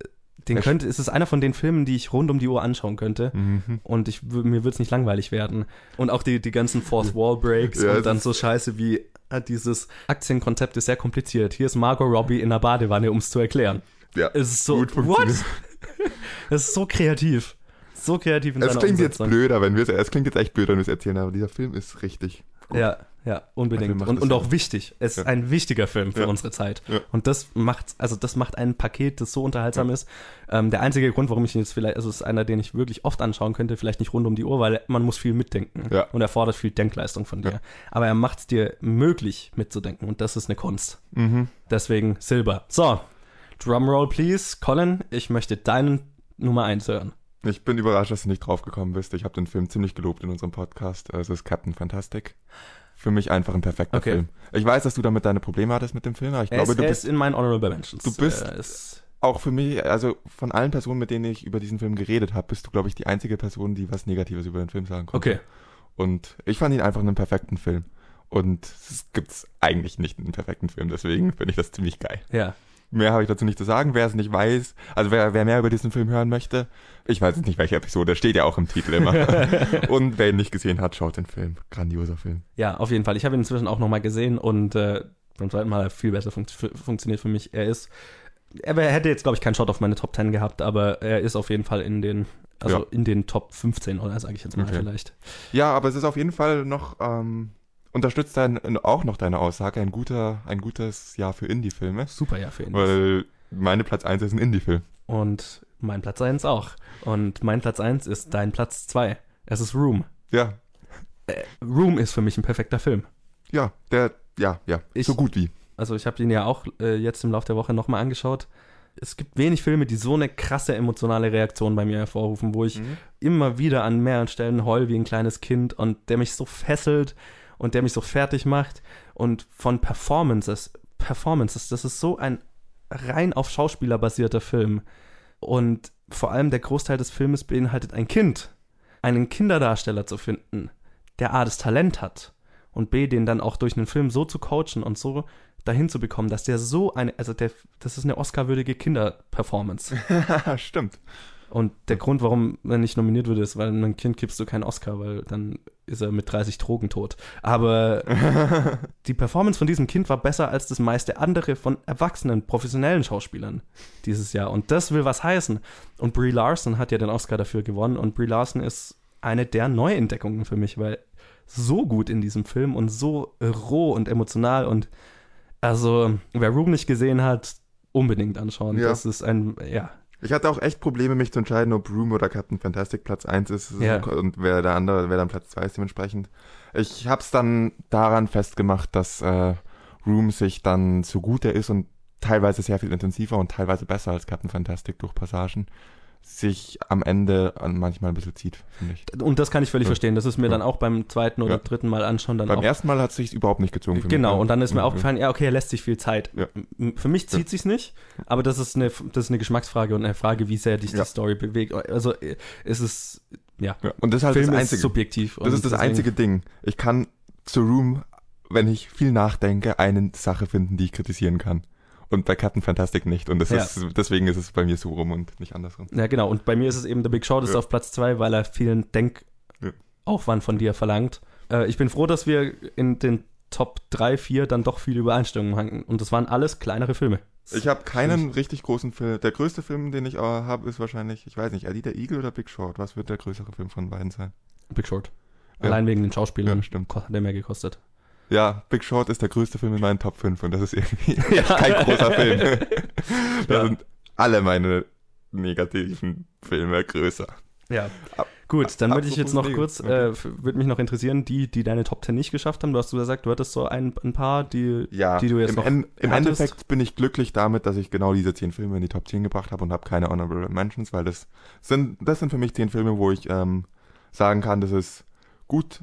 Speaker 1: Den
Speaker 2: Es-
Speaker 1: könnte, es ist einer von den Filmen, die ich rund um die Uhr anschauen könnte.
Speaker 2: Mhm.
Speaker 1: Und ich, mir wird es nicht langweilig werden. Und auch die, die ganzen Fourth Wall Breaks
Speaker 2: Ja,
Speaker 1: und dann so Scheiße wie äh, dieses Aktienkonzept ist sehr kompliziert. Hier ist Margot Robbie in der Badewanne, um es zu erklären.
Speaker 2: Ja,
Speaker 1: Es ist so,
Speaker 2: gut
Speaker 1: what? Es ist so kreativ. So kreativ in
Speaker 2: Es klingt jetzt
Speaker 1: Umsetzung.
Speaker 2: blöder, wenn wir es, es klingt jetzt echt blöd, wenn wir es erzählen, aber dieser Film ist richtig gut.
Speaker 1: Ja, ja, unbedingt.
Speaker 2: Macht
Speaker 1: Und, und auch wichtig. Es ist
Speaker 2: Ja.
Speaker 1: ein wichtiger Film für
Speaker 2: Ja.
Speaker 1: unsere Zeit.
Speaker 2: Ja.
Speaker 1: Und das macht, also das macht ein Paket, das so unterhaltsam ist. Ähm, der einzige Grund, warum ich ihn jetzt vielleicht, also es ist einer, den ich wirklich oft anschauen könnte, vielleicht nicht rund um die Uhr, weil man muss viel mitdenken.
Speaker 2: Ja.
Speaker 1: Und er fordert viel Denkleistung von dir. Aber er macht es dir möglich mitzudenken und das ist eine Kunst.
Speaker 2: Mhm.
Speaker 1: Deswegen Silber. So, Drumroll please. Colin, ich möchte deinen Nummer 1 hören.
Speaker 2: Ich bin überrascht, dass du nicht draufgekommen bist. Ich habe den Film ziemlich gelobt in unserem Podcast. Es ist Captain Fantastic. Für mich einfach ein perfekter
Speaker 1: Okay.
Speaker 2: Film. Ich weiß, dass du damit deine Probleme hattest mit dem Film, aber ich
Speaker 1: Er
Speaker 2: glaube,
Speaker 1: ist,
Speaker 2: du bist
Speaker 1: ist in meinen Honorable Mentions.
Speaker 2: Du bist-
Speaker 1: ist,
Speaker 2: auch für mich, also von allen Personen, mit denen ich über diesen Film geredet habe, bist du, glaube ich, die einzige Person, die was Negatives über den Film sagen konnte.
Speaker 1: okay.
Speaker 2: Und ich fand ihn einfach einen perfekten Film. Und es gibt eigentlich nicht einen perfekten Film, deswegen finde ich das ziemlich geil.
Speaker 1: Ja.
Speaker 2: Mehr habe ich dazu nicht zu sagen. Wer es nicht weiß, also wer, wer mehr über diesen Film hören möchte, ich weiß jetzt nicht, welche Episode, steht ja auch im Titel immer. und wer ihn nicht gesehen hat, schaut den Film. Grandioser Film.
Speaker 1: Ja, auf jeden Fall. Ich habe ihn inzwischen auch nochmal gesehen und äh, beim zweiten Mal hat er viel besser funkt fu- funktioniert für mich. Er ist, er hätte jetzt, glaube ich, keinen Shot auf meine Top 10 gehabt, aber er ist auf jeden Fall in den, also
Speaker 2: Ja.
Speaker 1: in den Top 15 oder sage ich jetzt mal
Speaker 2: Okay.
Speaker 1: vielleicht.
Speaker 2: Ja, aber es ist auf jeden Fall noch, ähm, unterstützt dein, auch noch deine Aussage, ein guter, ein gutes Jahr für Indie-Filme.
Speaker 1: Super Jahr für ihn.
Speaker 2: Weil meine Platz 1 ist ein Indie-Film.
Speaker 1: Und mein Platz 1 auch. Und mein Platz 1 ist dein Platz 2. Es ist Room.
Speaker 2: Ja,
Speaker 1: Äh, Room ist für mich ein perfekter Film.
Speaker 2: ja, der, ja, ja,
Speaker 1: Ich-
Speaker 2: so gut wie.
Speaker 1: Also ich habe ihn ja auch äh, jetzt im Laufe der Woche nochmal angeschaut. Es gibt wenig Filme, die so eine krasse emotionale Reaktion bei mir hervorrufen, wo ich immer wieder an mehreren Stellen heul wie ein kleines Kind und der mich so fesselt und der mich so fertig macht. Und von Performances, Performances, das ist so ein rein auf Schauspieler basierter Film. Und vor allem der Großteil des Filmes beinhaltet ein Kind. Einen Kinderdarsteller zu finden, der A, das Talent hat und B, den dann auch durch einen Film so zu coachen und so dahin zu bekommen, dass der so eine, also der, das ist eine Oscar-würdige Kinderperformance.
Speaker 2: Stimmt.
Speaker 1: Und der Grund, warum er nicht nominiert wurde, ist, weil einem Kind gibst du keinen Oscar, weil dann ist er mit 30 Drogen tot. Aber die Performance von diesem Kind war besser als das meiste andere von erwachsenen, professionellen Schauspielern dieses Jahr. Und das will was heißen. Und Brie Larson hat ja den Oscar dafür gewonnen. Und Brie Larson ist eine der Neuentdeckungen für mich, weil so gut in diesem Film und so roh und emotional und also, wer Room nicht gesehen hat, unbedingt anschauen.
Speaker 2: Ja.
Speaker 1: Das ist ein, ja,
Speaker 2: Ich hatte auch echt Probleme, mich zu entscheiden, ob Room oder Captain Fantastic Platz 1 ist
Speaker 1: Ja.
Speaker 2: und wer der andere, wer dann Platz 2 ist dementsprechend. Ich hab's dann daran festgemacht, dass äh, Room sich dann so gut er ist und teilweise sehr viel intensiver und teilweise besser als Captain Fantastic durch Passagen, sich am Ende an manchmal ein bisschen zieht, finde ich.
Speaker 1: Und das kann ich völlig
Speaker 2: Ja.
Speaker 1: verstehen. Das ist mir
Speaker 2: Ja.
Speaker 1: dann auch beim zweiten oder
Speaker 2: Ja.
Speaker 1: dritten Mal anschauen dann
Speaker 2: Beim
Speaker 1: auch.
Speaker 2: ersten Mal hat es sich überhaupt nicht gezogen mich.
Speaker 1: Genau,
Speaker 2: ja.
Speaker 1: und dann ist mir
Speaker 2: Ja,
Speaker 1: aufgefallen, ja, okay, er lässt sich viel Zeit.
Speaker 2: Ja.
Speaker 1: Für mich zieht sich's nicht, aber das ist eine, das ist eine Geschmacksfrage und eine Frage, wie sehr dich
Speaker 2: Ja.
Speaker 1: die Story bewegt. Also äh, es ist, ja,
Speaker 2: Ja. Und das ist halt
Speaker 1: Film
Speaker 2: das
Speaker 1: ist
Speaker 2: Einzige.
Speaker 1: subjektiv.
Speaker 2: Das ist das
Speaker 1: deswegen-
Speaker 2: einzige Ding. Ich kann zu Room, wenn ich viel nachdenke, eine Sache finden, die ich kritisieren kann. Und bei Captain Fantastic nicht. Und das
Speaker 1: Ja.
Speaker 2: ist, deswegen ist es bei mir so rum und nicht andersrum.
Speaker 1: Ja, genau. Und bei mir ist es eben The Big Short ist
Speaker 2: Ja.
Speaker 1: auf Platz zwei, weil er vielen
Speaker 2: Ja.
Speaker 1: Denkaufwand von dir verlangt. Äh, ich bin froh, dass wir in den Top 3, 4 dann doch viel Übereinstimmung hatten. Und das waren alles kleinere Filme.
Speaker 2: Ich habe keinen richtig großen Film. Der größte Film, den ich äh, habe, ist wahrscheinlich, ich weiß nicht, Eddie der Igel oder Big Short. Was wird der größere Film von beiden sein?
Speaker 1: Big Short.
Speaker 2: Ja.
Speaker 1: Allein wegen den Schauspielern.
Speaker 2: Ja, stimmt.
Speaker 1: Hat der mehr gekostet.
Speaker 2: Ja, Big Short ist der größte Film in meinen Top 5 und das ist irgendwie
Speaker 1: Ja.
Speaker 2: kein großer Film. da
Speaker 1: Ja.
Speaker 2: sind alle meine negativen Filme größer.
Speaker 1: Ja.
Speaker 2: Ab-
Speaker 1: Gut, dann würde ich jetzt noch
Speaker 2: Lego.
Speaker 1: kurz, äh, würde mich noch interessieren, die, die deine Top 10 nicht geschafft haben. Du hast gesagt, du hattest so ein, ein paar, die,
Speaker 2: Ja,
Speaker 1: die du jetzt
Speaker 2: im,
Speaker 1: noch
Speaker 2: En im
Speaker 1: hattest.
Speaker 2: Endeffekt bin ich glücklich damit, dass ich genau diese zehn Filme in die Top 10 gebracht habe und habe keine Honorable Mentions, weil das sind, das sind für mich zehn Filme, wo ich ähm, sagen kann, das ist gut,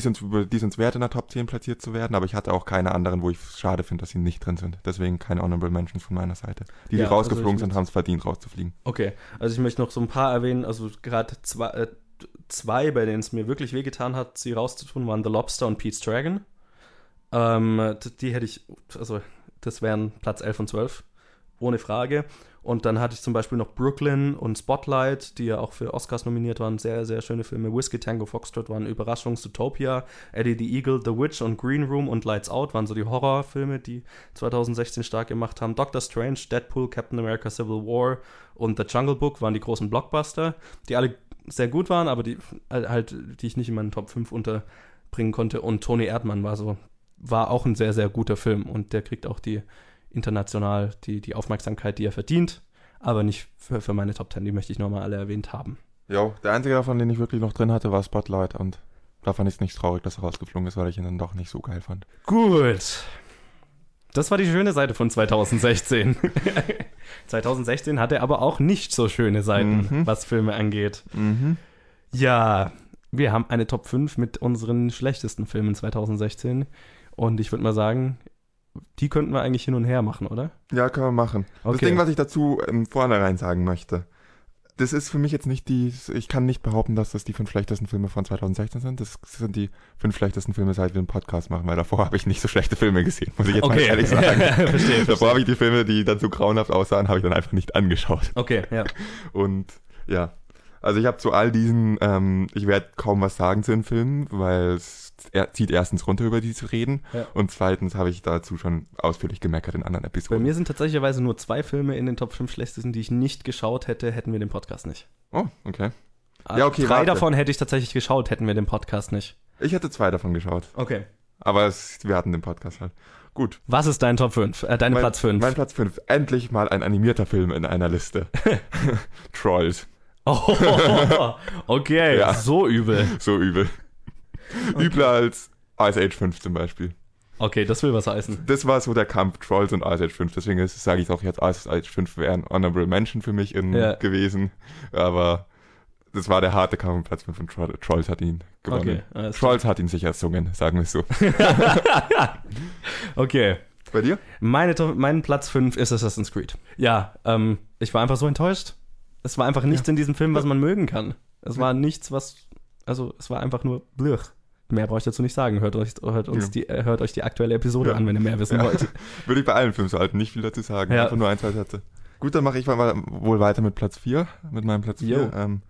Speaker 2: die sind's wert, in der Top 10 platziert zu werden, aber ich hatte auch keine anderen, wo ich es schade finde, dass sie nicht drin sind. Deswegen keine Honorable Mentions von meiner Seite. Die, die
Speaker 1: Ja,
Speaker 2: rausgeflogen
Speaker 1: also
Speaker 2: sind, haben es verdient, rauszufliegen.
Speaker 1: Okay, also ich möchte noch so ein paar erwähnen, also gerade zwei, äh, zwei, bei denen es mir wirklich wehgetan hat, sie rauszutun, waren The Lobster und Pete's Dragon. Ähm, die hätte ich, also das wären Platz 11 und 12, ohne Frage. Und dann hatte ich zum Beispiel noch Brooklyn und Spotlight, die ja auch für Oscars nominiert waren. Sehr, sehr schöne Filme. Whiskey Tango Foxtrot waren Überraschung. Zootopia, Eddie the Eagle, The Witch und Green Room und Lights Out waren so die Horrorfilme, die 2016 stark gemacht haben. Doctor Strange, Deadpool, Captain America Civil War und The Jungle Book waren die großen Blockbuster, die alle sehr gut waren, aber die halt, die ich nicht in meinen Top 5 unterbringen konnte. Und Tony Erdmann war so, war auch ein sehr, sehr guter Film und der kriegt auch die international die, die Aufmerksamkeit, die er verdient, aber nicht für, für meine Top 10, die möchte ich nochmal alle erwähnt haben.
Speaker 2: Ja, der einzige davon, den ich wirklich noch drin hatte, war Spotlight und da fand ich es nicht traurig, dass er rausgeflogen ist, weil ich ihn dann doch nicht so geil fand.
Speaker 1: Gut. Das war die schöne Seite von 2016. 2016 hatte aber auch nicht so schöne Seiten,
Speaker 2: Mhm.
Speaker 1: was Filme angeht.
Speaker 2: Mhm.
Speaker 1: Ja, wir haben eine Top 5 mit unseren schlechtesten Filmen 2016. Und ich würde mal sagen, die könnten wir eigentlich hin und her machen, oder?
Speaker 2: Ja, können wir machen. Das
Speaker 1: Okay.
Speaker 2: Ding, was ich dazu im Vornherein sagen möchte, das ist für mich jetzt nicht die, ich kann nicht behaupten, dass das die fünf schlechtesten Filme von 2016 sind. Das sind die fünf schlechtesten Filme, seit wir einen Podcast machen, weil davor habe ich nicht so schlechte Filme gesehen, muss ich jetzt mal ehrlich sagen.
Speaker 1: verstehe.
Speaker 2: davor habe ich die Filme, die dann so grauenhaft aussahen, habe ich dann einfach nicht angeschaut.
Speaker 1: Okay, ja.
Speaker 2: Und ja, also ich habe zu all diesen, ähm, ich werde kaum was sagen zu den Filmen, weil es er zieht erstens runter, über die zu reden.
Speaker 1: Ja.
Speaker 2: Und zweitens habe ich dazu schon ausführlich gemeckert in anderen
Speaker 1: Bei
Speaker 2: Episoden.
Speaker 1: mir sind tatsächlich nur zwei Filme in den Top 5 schlechtesten, die ich nicht geschaut hätte, hätten wir den Podcast nicht.
Speaker 2: oh, okay. Ja, okay,
Speaker 1: Drei
Speaker 2: warte.
Speaker 1: davon hätte ich tatsächlich geschaut, hätten wir den Podcast nicht.
Speaker 2: Ich hätte zwei davon geschaut.
Speaker 1: Okay.
Speaker 2: Aber es, wir hatten den Podcast halt. Gut.
Speaker 1: Was ist dein Top 5? Äh, dein
Speaker 2: mein,
Speaker 1: Platz 5?
Speaker 2: Mein Platz 5. Endlich mal ein animierter Film in einer Liste. Trolls.
Speaker 1: Oh, okay,
Speaker 2: Ja.
Speaker 1: so übel.
Speaker 2: So übel. Übler als Ice Age 5 zum Beispiel.
Speaker 1: Okay, das will was heißen.
Speaker 2: Das war so der Kampf Trolls und Ice Age 5. Deswegen sage ich auch jetzt, Ice Age 5 wäre ein Honorable Mention für mich in,
Speaker 1: Ja.
Speaker 2: gewesen. Aber das war der harte Kampf. und Platz 5 und Troll, Trolls hat ihn gewonnen.
Speaker 1: Okay, klar.
Speaker 2: Trolls hat ihn sicher ersungen, sagen wir es so.
Speaker 1: Okay.
Speaker 2: Bei dir?
Speaker 1: Meine, mein Platz 5 ist Assassin's Creed. Ja, ähm, ich war einfach so enttäuscht. Es war einfach nichts in diesem Film, was man mögen kann. Es war nichts, was. Also, es war einfach nur blöch. Mehr brauche ich dazu nicht sagen. Hört euch, hört uns
Speaker 2: Ja.
Speaker 1: die, äh, hört euch die aktuelle Episode
Speaker 2: Ja.
Speaker 1: an, wenn ihr mehr wissen wollt.
Speaker 2: Würde ich bei allen Filmen so halten, nicht viel dazu sagen. Einfach nur ein, zwei Sätze. Gut, dann mache ich mal wohl weiter mit Platz 4, mit meinem Platz 4.
Speaker 1: Jo.
Speaker 2: Ähm,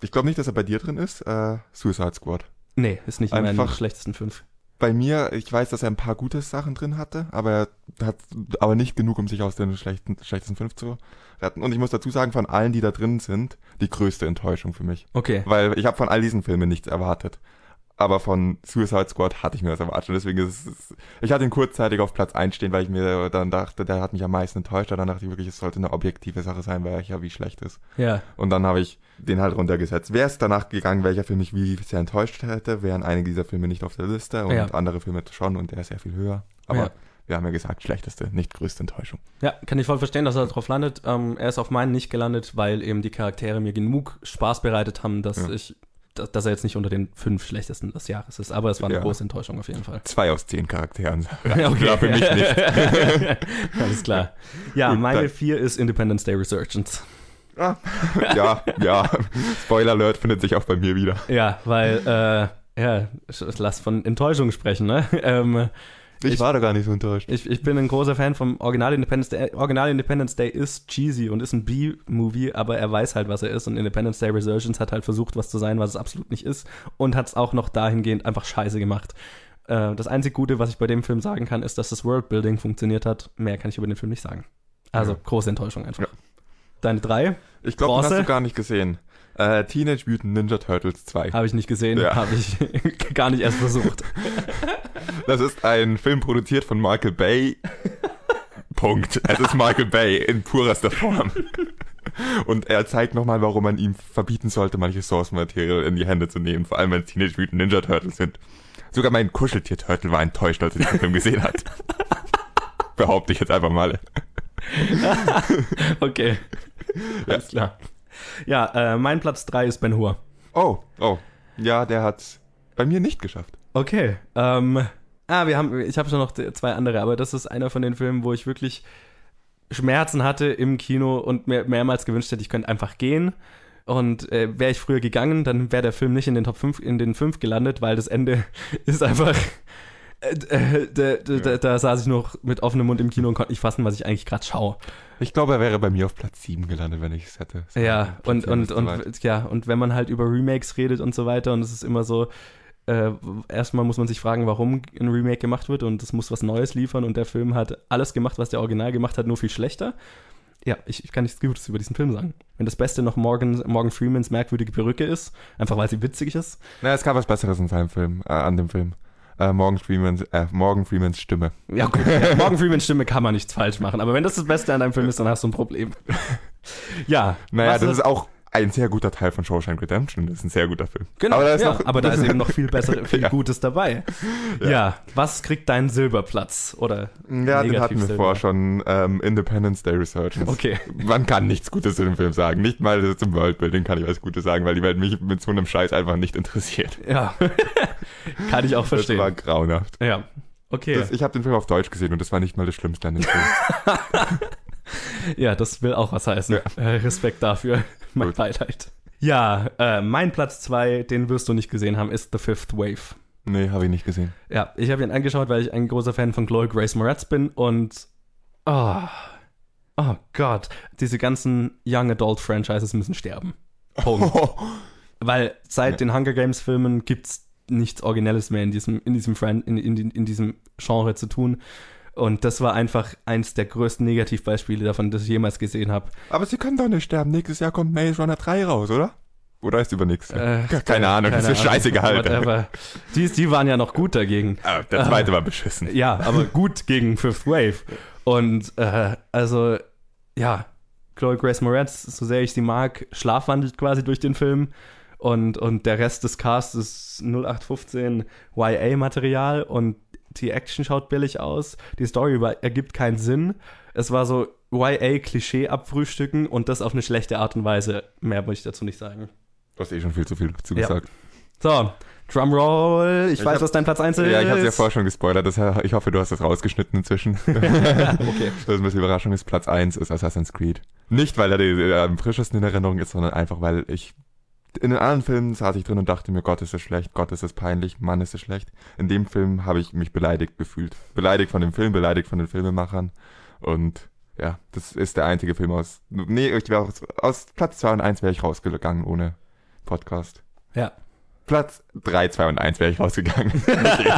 Speaker 2: ich glaube nicht, dass er bei dir drin ist. Äh, Suicide Squad.
Speaker 1: Nee, ist nicht in meinen
Speaker 2: Einfach-
Speaker 1: schlechtesten fünf.
Speaker 2: Bei mir, ich weiß, dass er ein paar gute Sachen drin hatte, aber er hat aber nicht genug, um sich aus den schlechten, schlechtesten fünf zu retten. Und ich muss dazu sagen, von allen, die da drin sind, die größte Enttäuschung für mich.
Speaker 1: Okay.
Speaker 2: Weil ich habe von all diesen Filmen nichts erwartet. Aber von Suicide Squad hatte ich mir das erwartet. Und deswegen ist es, ich hatte ihn kurzzeitig auf Platz 1 stehen, weil ich mir dann dachte, der hat mich am meisten enttäuscht. Dann dachte ich wirklich, es sollte eine objektive Sache sein, weil ja wie schlecht ist.
Speaker 1: Ja.
Speaker 2: Und dann habe ich den halt runtergesetzt. Wäre es danach gegangen, welcher Film mich wie sehr enttäuscht hätte, wären einige dieser Filme nicht auf der Liste und
Speaker 1: Ja.
Speaker 2: andere Filme schon und der ist sehr viel höher. Aber
Speaker 1: Ja.
Speaker 2: wir haben ja gesagt, schlechteste, nicht größte Enttäuschung.
Speaker 1: Ja, kann ich voll verstehen, dass er drauf landet. Ähm, er ist auf meinen nicht gelandet, weil eben die Charaktere mir genug Spaß bereitet haben, dass
Speaker 2: Ja.
Speaker 1: ich, dass, er jetzt nicht unter den fünf schlechtesten des Jahres ist. Aber es war eine
Speaker 2: Ja.
Speaker 1: große Enttäuschung auf jeden Fall.
Speaker 2: Zwei aus zehn Charakteren.
Speaker 1: Okay.
Speaker 2: Ja, für mich nicht.
Speaker 1: Alles klar. Ja,
Speaker 2: Gut,
Speaker 1: meine
Speaker 2: dann-
Speaker 1: vier ist Independence Day Resurgence.
Speaker 2: Ah, ja, ja. Spoiler Alert findet sich auch bei mir wieder.
Speaker 1: Ja, weil, äh, ja, lass von Enttäuschung sprechen, ne? Ähm,
Speaker 2: Ich,
Speaker 1: Ich-
Speaker 2: war da gar nicht so enttäuscht.
Speaker 1: ich, ich bin ein großer Fan vom Original Independence Day. Original Independence Day ist cheesy und ist ein B-Movie, aber er weiß halt, was er ist. Und Independence Day Resurgence hat halt versucht, was zu sein, was es absolut nicht ist. Und hat es auch noch dahingehend einfach scheiße gemacht. Äh, das einzig Gute, was ich bei dem Film sagen kann, ist, dass das Worldbuilding funktioniert hat. Mehr kann ich über den Film nicht sagen. Also
Speaker 2: Ja.
Speaker 1: große Enttäuschung einfach.
Speaker 2: Ja.
Speaker 1: Deine drei
Speaker 2: Ich glaube, den hast du gar nicht gesehen. Äh, Teenage Mutant Ninja Turtles 2.
Speaker 1: habe ich nicht gesehen,
Speaker 2: Ja.
Speaker 1: habe ich gar nicht erst versucht.
Speaker 2: Das ist ein Film produziert von Michael Bay. Punkt. Es ist Michael Bay in purester Form. Und er zeigt nochmal, warum man ihm verbieten sollte, manches Source Material in die Hände zu nehmen, vor allem wenn es Teenage Mutant Ninja Turtles sind. Sogar mein Kuscheltier-Turtle war enttäuscht, als er diesen Film gesehen hat. Behaupte ich jetzt einfach mal.
Speaker 1: Okay. Alles klar. Ja, äh, mein Platz 3 ist Ben Hur.
Speaker 2: Oh, oh. Ja, der hat bei mir nicht geschafft.
Speaker 1: Okay. Ähm, ah, wir haben, ich habe schon noch zwei andere, aber das ist einer von den Filmen, wo ich wirklich Schmerzen hatte im Kino und mir mehrmals gewünscht hätte, ich könnte einfach gehen. Und äh, wäre ich früher gegangen, dann wäre der Film nicht in den Top 5, in den 5 gelandet, weil das Ende ist einfach. Äh, da, da, da, da saß ich noch mit offenem Mund im Kino und konnte nicht fassen, was ich eigentlich gerade schaue.
Speaker 2: Ich glaube, er wäre bei mir auf Platz 7 gelandet, wenn ich es hätte.
Speaker 1: Ja, und, und,
Speaker 2: weit.
Speaker 1: und, ja, und wenn man halt über Remakes redet und so weiter, und es ist immer so, äh, erstmal muss man sich fragen, warum ein Remake gemacht wird und es muss was Neues liefern und der Film hat alles gemacht, was der Original gemacht hat, nur viel schlechter. Ja, ich, ich kann nichts Gutes über diesen Film sagen. Wenn das Beste noch Morgan, Morgan Freemans merkwürdige Perücke ist, einfach weil sie witzig ist.
Speaker 2: Na, es gab was Besseres in seinem Film, äh, an dem Film. Äh, Morgan Freemans, äh, Morgan Freemans Stimme.
Speaker 1: Ja, gut, ja, Morgan Freemans Stimme kann man nichts falsch machen, aber wenn das das Beste an einem Film ist, dann hast du ein Problem. ja,
Speaker 2: Naja, das ist auch ein sehr guter Teil von Shawshank Redemption. Das ist ein sehr guter Film.
Speaker 1: Genau,
Speaker 2: aber da ist,
Speaker 1: ja,
Speaker 2: noch,
Speaker 1: aber da ist eben noch viel besser, viel
Speaker 2: Ja.
Speaker 1: Gutes dabei. Ja.
Speaker 2: Ja.
Speaker 1: was kriegt dein Silberplatz? Oder
Speaker 2: Ja, den hatten wir
Speaker 1: Silber?
Speaker 2: vorher schon. Ähm, Independence Day Resurgence.
Speaker 1: Okay.
Speaker 2: Man kann nichts Gutes zu dem Film sagen. Nicht mal zum Worldbuilding kann ich was Gutes sagen, weil die Welt mich mit so einem Scheiß einfach nicht interessiert.
Speaker 1: Ja, kann ich auch verstehen.
Speaker 2: Das war grauenhaft.
Speaker 1: ja, okay.
Speaker 2: Das, ich habe den Film auf Deutsch gesehen und das war nicht mal das Schlimmste an dem Film.
Speaker 1: ja, das will auch was heißen. Äh, Respekt dafür. mein
Speaker 2: Gut.
Speaker 1: Beileid. Ja, äh, mein Platz zwei, den wirst du nicht gesehen haben, ist The Fifth Wave.
Speaker 2: nee, habe ich nicht gesehen.
Speaker 1: Ja, ich habe ihn angeschaut, weil ich ein großer Fan von Chloe Grace Moretz bin und oh, oh Gott, diese ganzen Young Adult Franchises müssen sterben. Punkt. Weil seit
Speaker 2: Ja.
Speaker 1: den Hunger Games Filmen gibt's nichts Originelles mehr in diesem, in diesem, Fran in, in, in diesem Genre zu tun. Und das war einfach eins der größten Negativbeispiele davon, das ich jemals gesehen habe.
Speaker 2: Aber sie können doch nicht sterben. Nächstes Jahr kommt Maze Runner 3 raus, oder? Oder ist übernächstes Jahr?
Speaker 1: Äh,
Speaker 2: keine Ahnung, das ist scheißegal.
Speaker 1: Whatever. Die, die waren ja noch gut dagegen.
Speaker 2: Aber der zweite war beschissen.
Speaker 1: Ja, aber gut gegen Fifth Wave. Und äh, also, ja, Chloe Grace Moretz, so sehr ich sie mag, schlafwandelt quasi durch den Film. Und, und der Rest des Casts ist 0815 YA-Material und die Action schaut billig aus. Die Story über, ergibt keinen Sinn. Es war so YA-Klischee abfrühstücken und das auf eine schlechte Art und Weise. Mehr muss ich dazu nicht sagen.
Speaker 2: Du hast eh schon viel zu viel dazu gesagt.
Speaker 1: So, Drumroll. Ich,
Speaker 2: Ich
Speaker 1: weiß,
Speaker 2: hab-
Speaker 1: was dein Platz 1 ist.
Speaker 2: Ja, ich habe es ja vorher schon gespoilert. Das, ich hoffe, du hast das rausgeschnitten inzwischen.
Speaker 1: okay.
Speaker 2: Das ist ein bisschen Überraschung ist. Platz 1 ist Assassin's Creed. Nicht, weil er die, äh, am frischesten in Erinnerung ist, sondern einfach, weil ich in den anderen Filmen saß ich drin und dachte mir, Gott ist es schlecht, Gott ist es peinlich, Mann ist es schlecht. In dem Film habe ich mich beleidigt gefühlt. Beleidigt von dem Film, beleidigt von den Filmemachern. Und ja, das ist der einzige Film aus. Nee, ich wäre aus, aus Platz 2 und 1 wäre ich rausgegangen ohne Podcast.
Speaker 1: Ja.
Speaker 2: Platz 3, 2 und 1 wäre ich rausgegangen. Okay.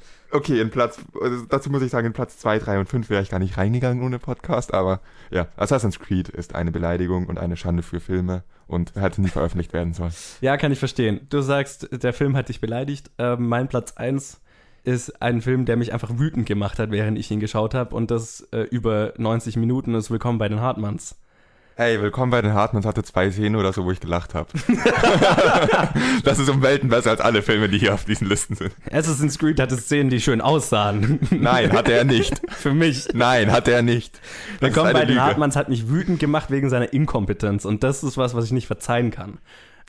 Speaker 2: okay, in Platz, also dazu muss ich sagen, in Platz 2, 3 und 5 wäre ich gar nicht reingegangen ohne Podcast, aber ja, Assassin's Creed ist eine Beleidigung und eine Schande für Filme und hätte nie veröffentlicht werden sollen.
Speaker 1: Ja, kann ich verstehen. Du sagst, der Film hat dich beleidigt. Ähm, mein Platz 1 ist ein Film, der mich einfach wütend gemacht hat, während ich ihn geschaut habe. Und das äh, über 90 Minuten ist Willkommen bei den Hartmanns.
Speaker 2: Hey, willkommen bei den Hartmanns hatte zwei Szenen oder so, wo ich gelacht habe. das ist um Welten besser als alle Filme, die hier auf diesen Listen sind.
Speaker 1: Assassin's Creed hatte Szenen, die schön aussahen.
Speaker 2: Nein, hatte er nicht.
Speaker 1: Für mich.
Speaker 2: Nein, hatte er nicht. Das
Speaker 1: Willkommen bei den
Speaker 2: Lüge.
Speaker 1: Hartmanns hat mich wütend gemacht wegen seiner Inkompetenz. Und das ist was, was ich nicht verzeihen kann.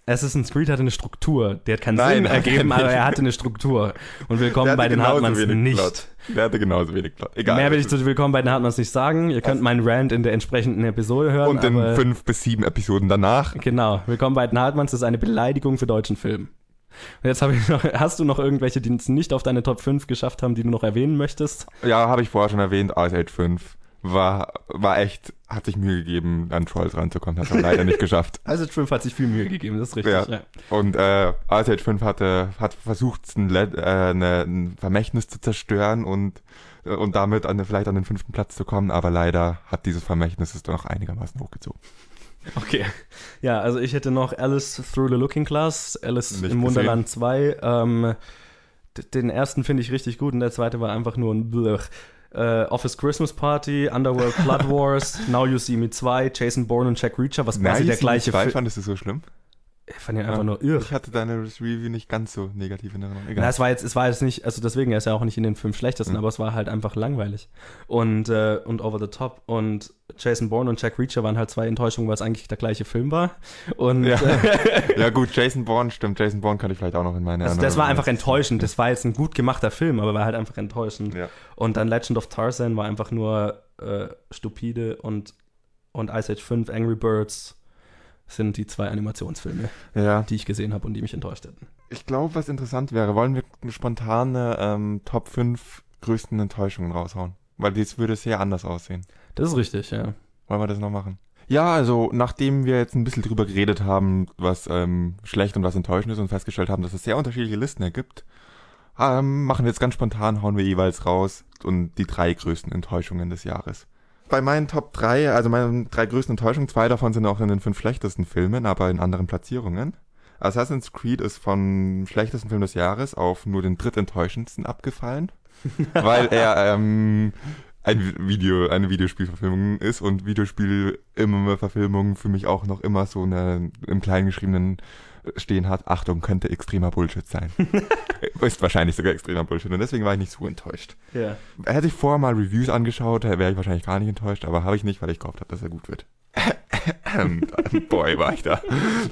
Speaker 1: Assassin's Creed hatte eine Struktur. Der hat keinen
Speaker 2: Nein,
Speaker 1: Sinn
Speaker 2: er
Speaker 1: ergeben, aber er hatte eine Struktur. Und Willkommen bei den Hartmanns nicht.
Speaker 2: Plot. Der hatte genauso wenig Plot. Egal.
Speaker 1: Mehr will ich zu Willkommen bei den Hartmanns nicht sagen. Ihr könnt meinen Rant in der entsprechenden Episode hören.
Speaker 2: Und in fünf bis sieben Episoden danach.
Speaker 1: Genau. Willkommen bei den Hartmanns ist eine Beleidigung für deutschen Film. Und jetzt habe ich noch, hast du noch irgendwelche, die es nicht auf deine Top 5 geschafft haben, die du noch erwähnen möchtest?
Speaker 2: Ja, habe ich vorher schon erwähnt, Ice Age 5 war, war echt, hat sich Mühe gegeben, an Trolls ranzukommen, hat er leider nicht geschafft.
Speaker 1: Also 5 hat sich viel Mühe gegeben, das ist richtig.
Speaker 2: Ja.
Speaker 1: Ja.
Speaker 2: Und äh, Age 5 hatte, hat versucht, ein, Le- äh, eine, ein Vermächtnis zu zerstören und, äh, und damit an, vielleicht an den fünften Platz zu kommen, aber leider hat dieses Vermächtnis es doch noch einigermaßen hochgezogen.
Speaker 1: Okay. Ja, also ich hätte noch Alice Through the Looking Glass, Alice
Speaker 2: Nicht
Speaker 1: im Wunderland 2. Ähm, den ersten finde ich richtig gut und der zweite war einfach nur ein Blech. Äh, Office Christmas Party, Underworld Blood Wars, Now You See Me 2, Jason Bourne und Jack Reacher, was quasi der gleiche
Speaker 2: Film.
Speaker 1: Film.
Speaker 2: Fandest du so schlimm?
Speaker 1: Ich fand ihn einfach nur irre.
Speaker 2: Ich hatte deine Review nicht ganz so negativ in Erinnerung.
Speaker 1: Na, es war jetzt, es war jetzt nicht, also deswegen, er ist ja auch nicht in den fünf schlechtesten,
Speaker 2: Mhm.
Speaker 1: aber es war halt einfach langweilig. Und, äh, und over the top. Und Jason Bourne und Jack Reacher waren halt zwei Enttäuschungen, weil es eigentlich der gleiche Film war. Und
Speaker 2: Ja. ja gut, Jason Bourne, stimmt. Jason Bourne kann ich vielleicht auch noch in meine
Speaker 1: also das war einfach enttäuschend. Das war jetzt ein gut gemachter Film, aber war halt einfach enttäuschend.
Speaker 2: Ja.
Speaker 1: Und dann Legend of Tarzan war einfach nur äh, stupide und, und Ice Age 5, Angry Birds sind die zwei Animationsfilme,
Speaker 2: ja.
Speaker 1: die ich gesehen habe und die mich enttäuscht hätten.
Speaker 2: Ich glaube, was interessant wäre, wollen wir eine spontane ähm, Top 5 größten Enttäuschungen raushauen? Weil das würde sehr anders aussehen.
Speaker 1: Das ist richtig, ja.
Speaker 2: Wollen wir das noch machen? Ja, also nachdem wir jetzt ein bisschen drüber geredet haben, was ähm, schlecht und was enttäuschend ist und festgestellt haben, dass es sehr unterschiedliche Listen ergibt, ähm, machen wir jetzt ganz spontan, hauen wir jeweils raus und die drei größten Enttäuschungen des Jahres. Bei meinen Top 3, also meinen drei größten Enttäuschungen, zwei davon sind auch in den fünf schlechtesten Filmen, aber in anderen Platzierungen. Assassin's Creed ist vom schlechtesten Film des Jahres auf nur den drittenttäuschendsten abgefallen, weil er ähm, ein Video, eine Videospielverfilmung ist und Videospiel-Verfilmung für mich auch noch immer so eine im Kleingeschriebenen stehen hat, Achtung, könnte extremer Bullshit sein. ist wahrscheinlich sogar extremer Bullshit und deswegen war ich nicht so enttäuscht.
Speaker 1: Ja.
Speaker 2: Hätte ich vorher mal Reviews angeschaut, wäre ich wahrscheinlich gar nicht enttäuscht, aber habe ich nicht, weil ich gehofft habe, dass er gut wird. Boy, war ich da.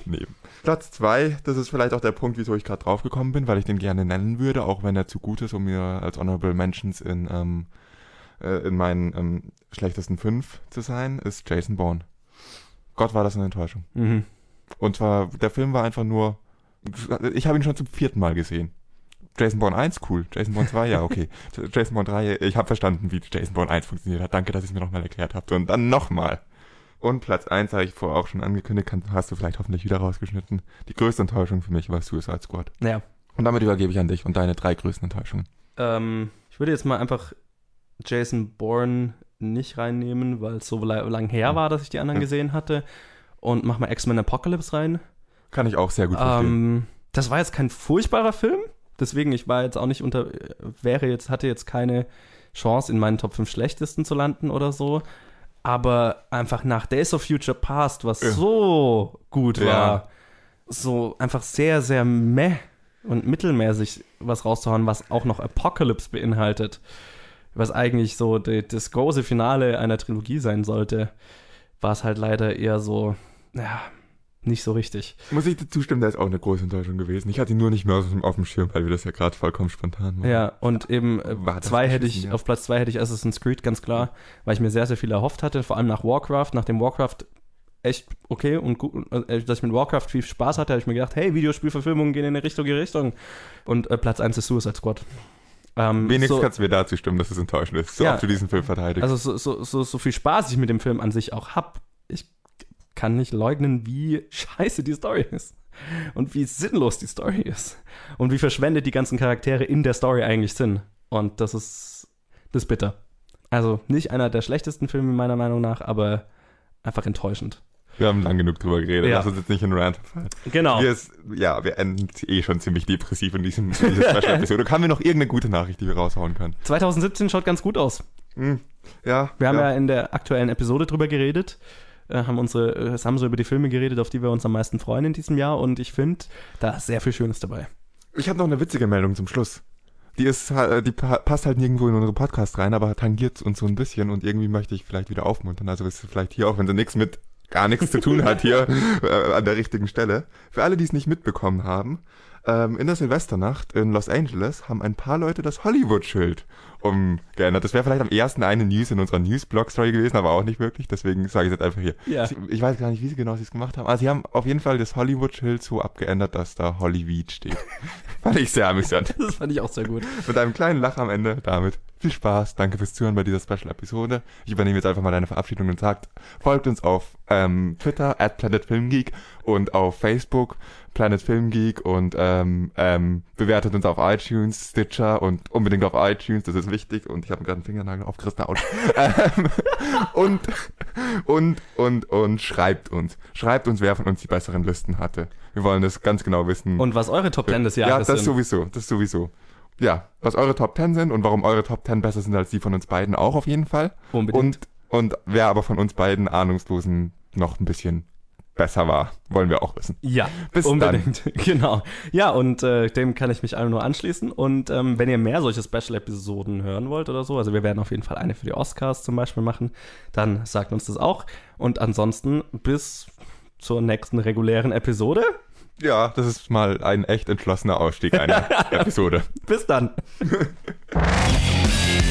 Speaker 2: Neben. Platz zwei, das ist vielleicht auch der Punkt, wieso ich gerade draufgekommen bin, weil ich den gerne nennen würde, auch wenn er zu gut ist, um mir als Honorable Mentions in, ähm, äh, in meinen ähm, schlechtesten fünf zu sein, ist Jason Bourne. Gott, war das eine Enttäuschung.
Speaker 1: Mhm.
Speaker 2: Und zwar, der Film war einfach nur, ich habe ihn schon zum vierten Mal gesehen. Jason Bourne 1, cool. Jason Bourne 2, ja, okay. Jason Bourne 3, ich habe verstanden, wie Jason Bourne 1 funktioniert hat. Danke, dass ihr es mir nochmal erklärt habt. Und dann nochmal. Und Platz 1 habe ich vorher auch schon angekündigt, hast du vielleicht hoffentlich wieder rausgeschnitten. Die größte Enttäuschung für mich war Suicide Squad.
Speaker 1: Ja.
Speaker 2: Und damit übergebe ich an dich und deine drei größten Enttäuschungen.
Speaker 1: Ähm, ich würde jetzt mal einfach Jason Bourne nicht reinnehmen, weil es so lang her war, dass ich die anderen
Speaker 2: Ja.
Speaker 1: gesehen hatte. Und mach mal X-Men Apocalypse rein.
Speaker 2: Kann ich auch sehr gut verstehen.
Speaker 1: Ähm, das war jetzt kein furchtbarer Film. Deswegen, ich war jetzt auch nicht unter, wäre jetzt, hatte jetzt keine Chance, in meinen Top 5 schlechtesten zu landen oder so. Aber einfach nach Days of Future Past, was
Speaker 2: Ja.
Speaker 1: so gut
Speaker 2: Ja.
Speaker 1: war, so einfach sehr, sehr meh und mittelmäßig was rauszuhauen, was auch noch Apocalypse beinhaltet, was eigentlich so die, das große Finale einer Trilogie sein sollte, war es halt leider eher so, ja, nicht so richtig.
Speaker 2: Muss ich dir zustimmen, der ist auch eine große Enttäuschung gewesen. Ich hatte ihn nur nicht mehr auf, dem- auf dem Schirm, weil wir das ja gerade vollkommen spontan machen.
Speaker 1: Ja, und eben äh, zwei hätte ich,
Speaker 2: ja.
Speaker 1: auf Platz zwei hätte ich Assassin's Creed, ganz klar, weil ich mir sehr, sehr viel erhofft hatte, vor allem nach Warcraft, nachdem Warcraft echt okay und gut, äh, dass ich mit Warcraft viel Spaß hatte, habe ich mir gedacht, hey, Videospielverfilmungen gehen in eine richtige Richtung. Und äh, Platz eins ist Suicide Squad. Ähm,
Speaker 2: Wenigstens
Speaker 1: so,
Speaker 2: kannst du mir dazu stimmen, dass es enttäuschend ist, so
Speaker 1: Ja.
Speaker 2: oft du diesen Film verteidigst.
Speaker 1: also so, so, so, so viel Spaß ich mit dem Film an sich auch hab, ich kann nicht leugnen, wie scheiße die Story ist. Und wie sinnlos die Story ist. Und wie verschwendet die ganzen Charaktere in der Story eigentlich sind. Und das ist, das ist bitter. Also nicht einer der schlechtesten Filme meiner Meinung nach, aber einfach enttäuschend.
Speaker 2: wir haben lang genug drüber geredet.
Speaker 1: Ja.
Speaker 2: Lass uns jetzt nicht in Rant verfallen.
Speaker 1: Genau.
Speaker 2: Wir ist, ja, wir enden eh schon ziemlich depressiv in diesem, Special-Episode. Haben wir noch irgendeine gute Nachricht, die wir raushauen können?
Speaker 1: 2017 schaut ganz gut aus.
Speaker 2: Hm, ja.
Speaker 1: Wir haben ja. in der aktuellen Episode drüber geredet, äh, haben unsere, äh, haben so über die Filme geredet, auf die wir uns am meisten freuen in diesem Jahr und ich finde, da ist sehr viel Schönes dabei.
Speaker 2: Ich habe noch eine witzige Meldung zum Schluss. Die ist, halt- die pa- passt halt nirgendwo in unsere Podcast rein, aber tangiert uns so ein bisschen und irgendwie möchte ich vielleicht wieder aufmuntern. Also ist vielleicht hier auch, wenn sie nichts mit gar nichts zu tun hat hier äh, an der richtigen Stelle. Für alle, die es nicht mitbekommen haben, ähm, in der Silvesternacht in Los Angeles haben ein paar Leute das Hollywood-Schild umgeändert. Das wäre vielleicht am ersten eine News in unserer News-Blog-Story gewesen, aber auch nicht wirklich. Deswegen sage ich es jetzt einfach hier.
Speaker 1: Ja.
Speaker 2: Ich weiß gar nicht, wie sie genau sie es gemacht haben. Aber sie haben auf jeden Fall das Hollywood-Schild so abgeändert, dass da Hollyweed steht. Fand ich sehr amüsant.
Speaker 1: Das fand ich auch sehr gut.
Speaker 2: Mit einem kleinen Lach am Ende. Damit viel Spaß. Danke fürs Zuhören bei dieser Special-Episode. Ich übernehme jetzt einfach mal deine Verabschiedung und sagt, folgt uns auf ähm, Twitter, at Planet Film Geek und auf Facebook, Planet Film Geek und ähm, ähm, bewertet uns auf iTunes, Stitcher und unbedingt auf iTunes, das ist wichtig. Und ich habe gerade einen Fingernagel aufgerissen. Autsch. ähm, und, und, und, und schreibt uns. Schreibt uns, wer von uns die besseren Listen hatte. Wir wollen das ganz genau wissen.
Speaker 1: Und was eure Top 10 des
Speaker 2: Ja,
Speaker 1: Jahres
Speaker 2: das
Speaker 1: sind.
Speaker 2: sowieso, das sowieso. Ja, was eure Top 10 sind und warum eure Top 10 besser sind als die von uns beiden auch auf jeden Fall.
Speaker 1: Unbedingt.
Speaker 2: Und, und wer aber von uns beiden Ahnungslosen noch ein bisschen besser war, wollen wir auch wissen.
Speaker 1: Ja,
Speaker 2: Bis
Speaker 1: unbedingt. Genau. Ja, und äh, dem kann ich mich allen nur anschließen. Und ähm, wenn ihr mehr solche Special-Episoden hören wollt oder so, also wir werden auf jeden Fall eine für die Oscars zum Beispiel machen, dann sagt uns das auch. Und ansonsten bis zur nächsten regulären Episode.
Speaker 2: Ja, das ist mal ein echt entschlossener Ausstieg einer Episode.
Speaker 1: Bis dann.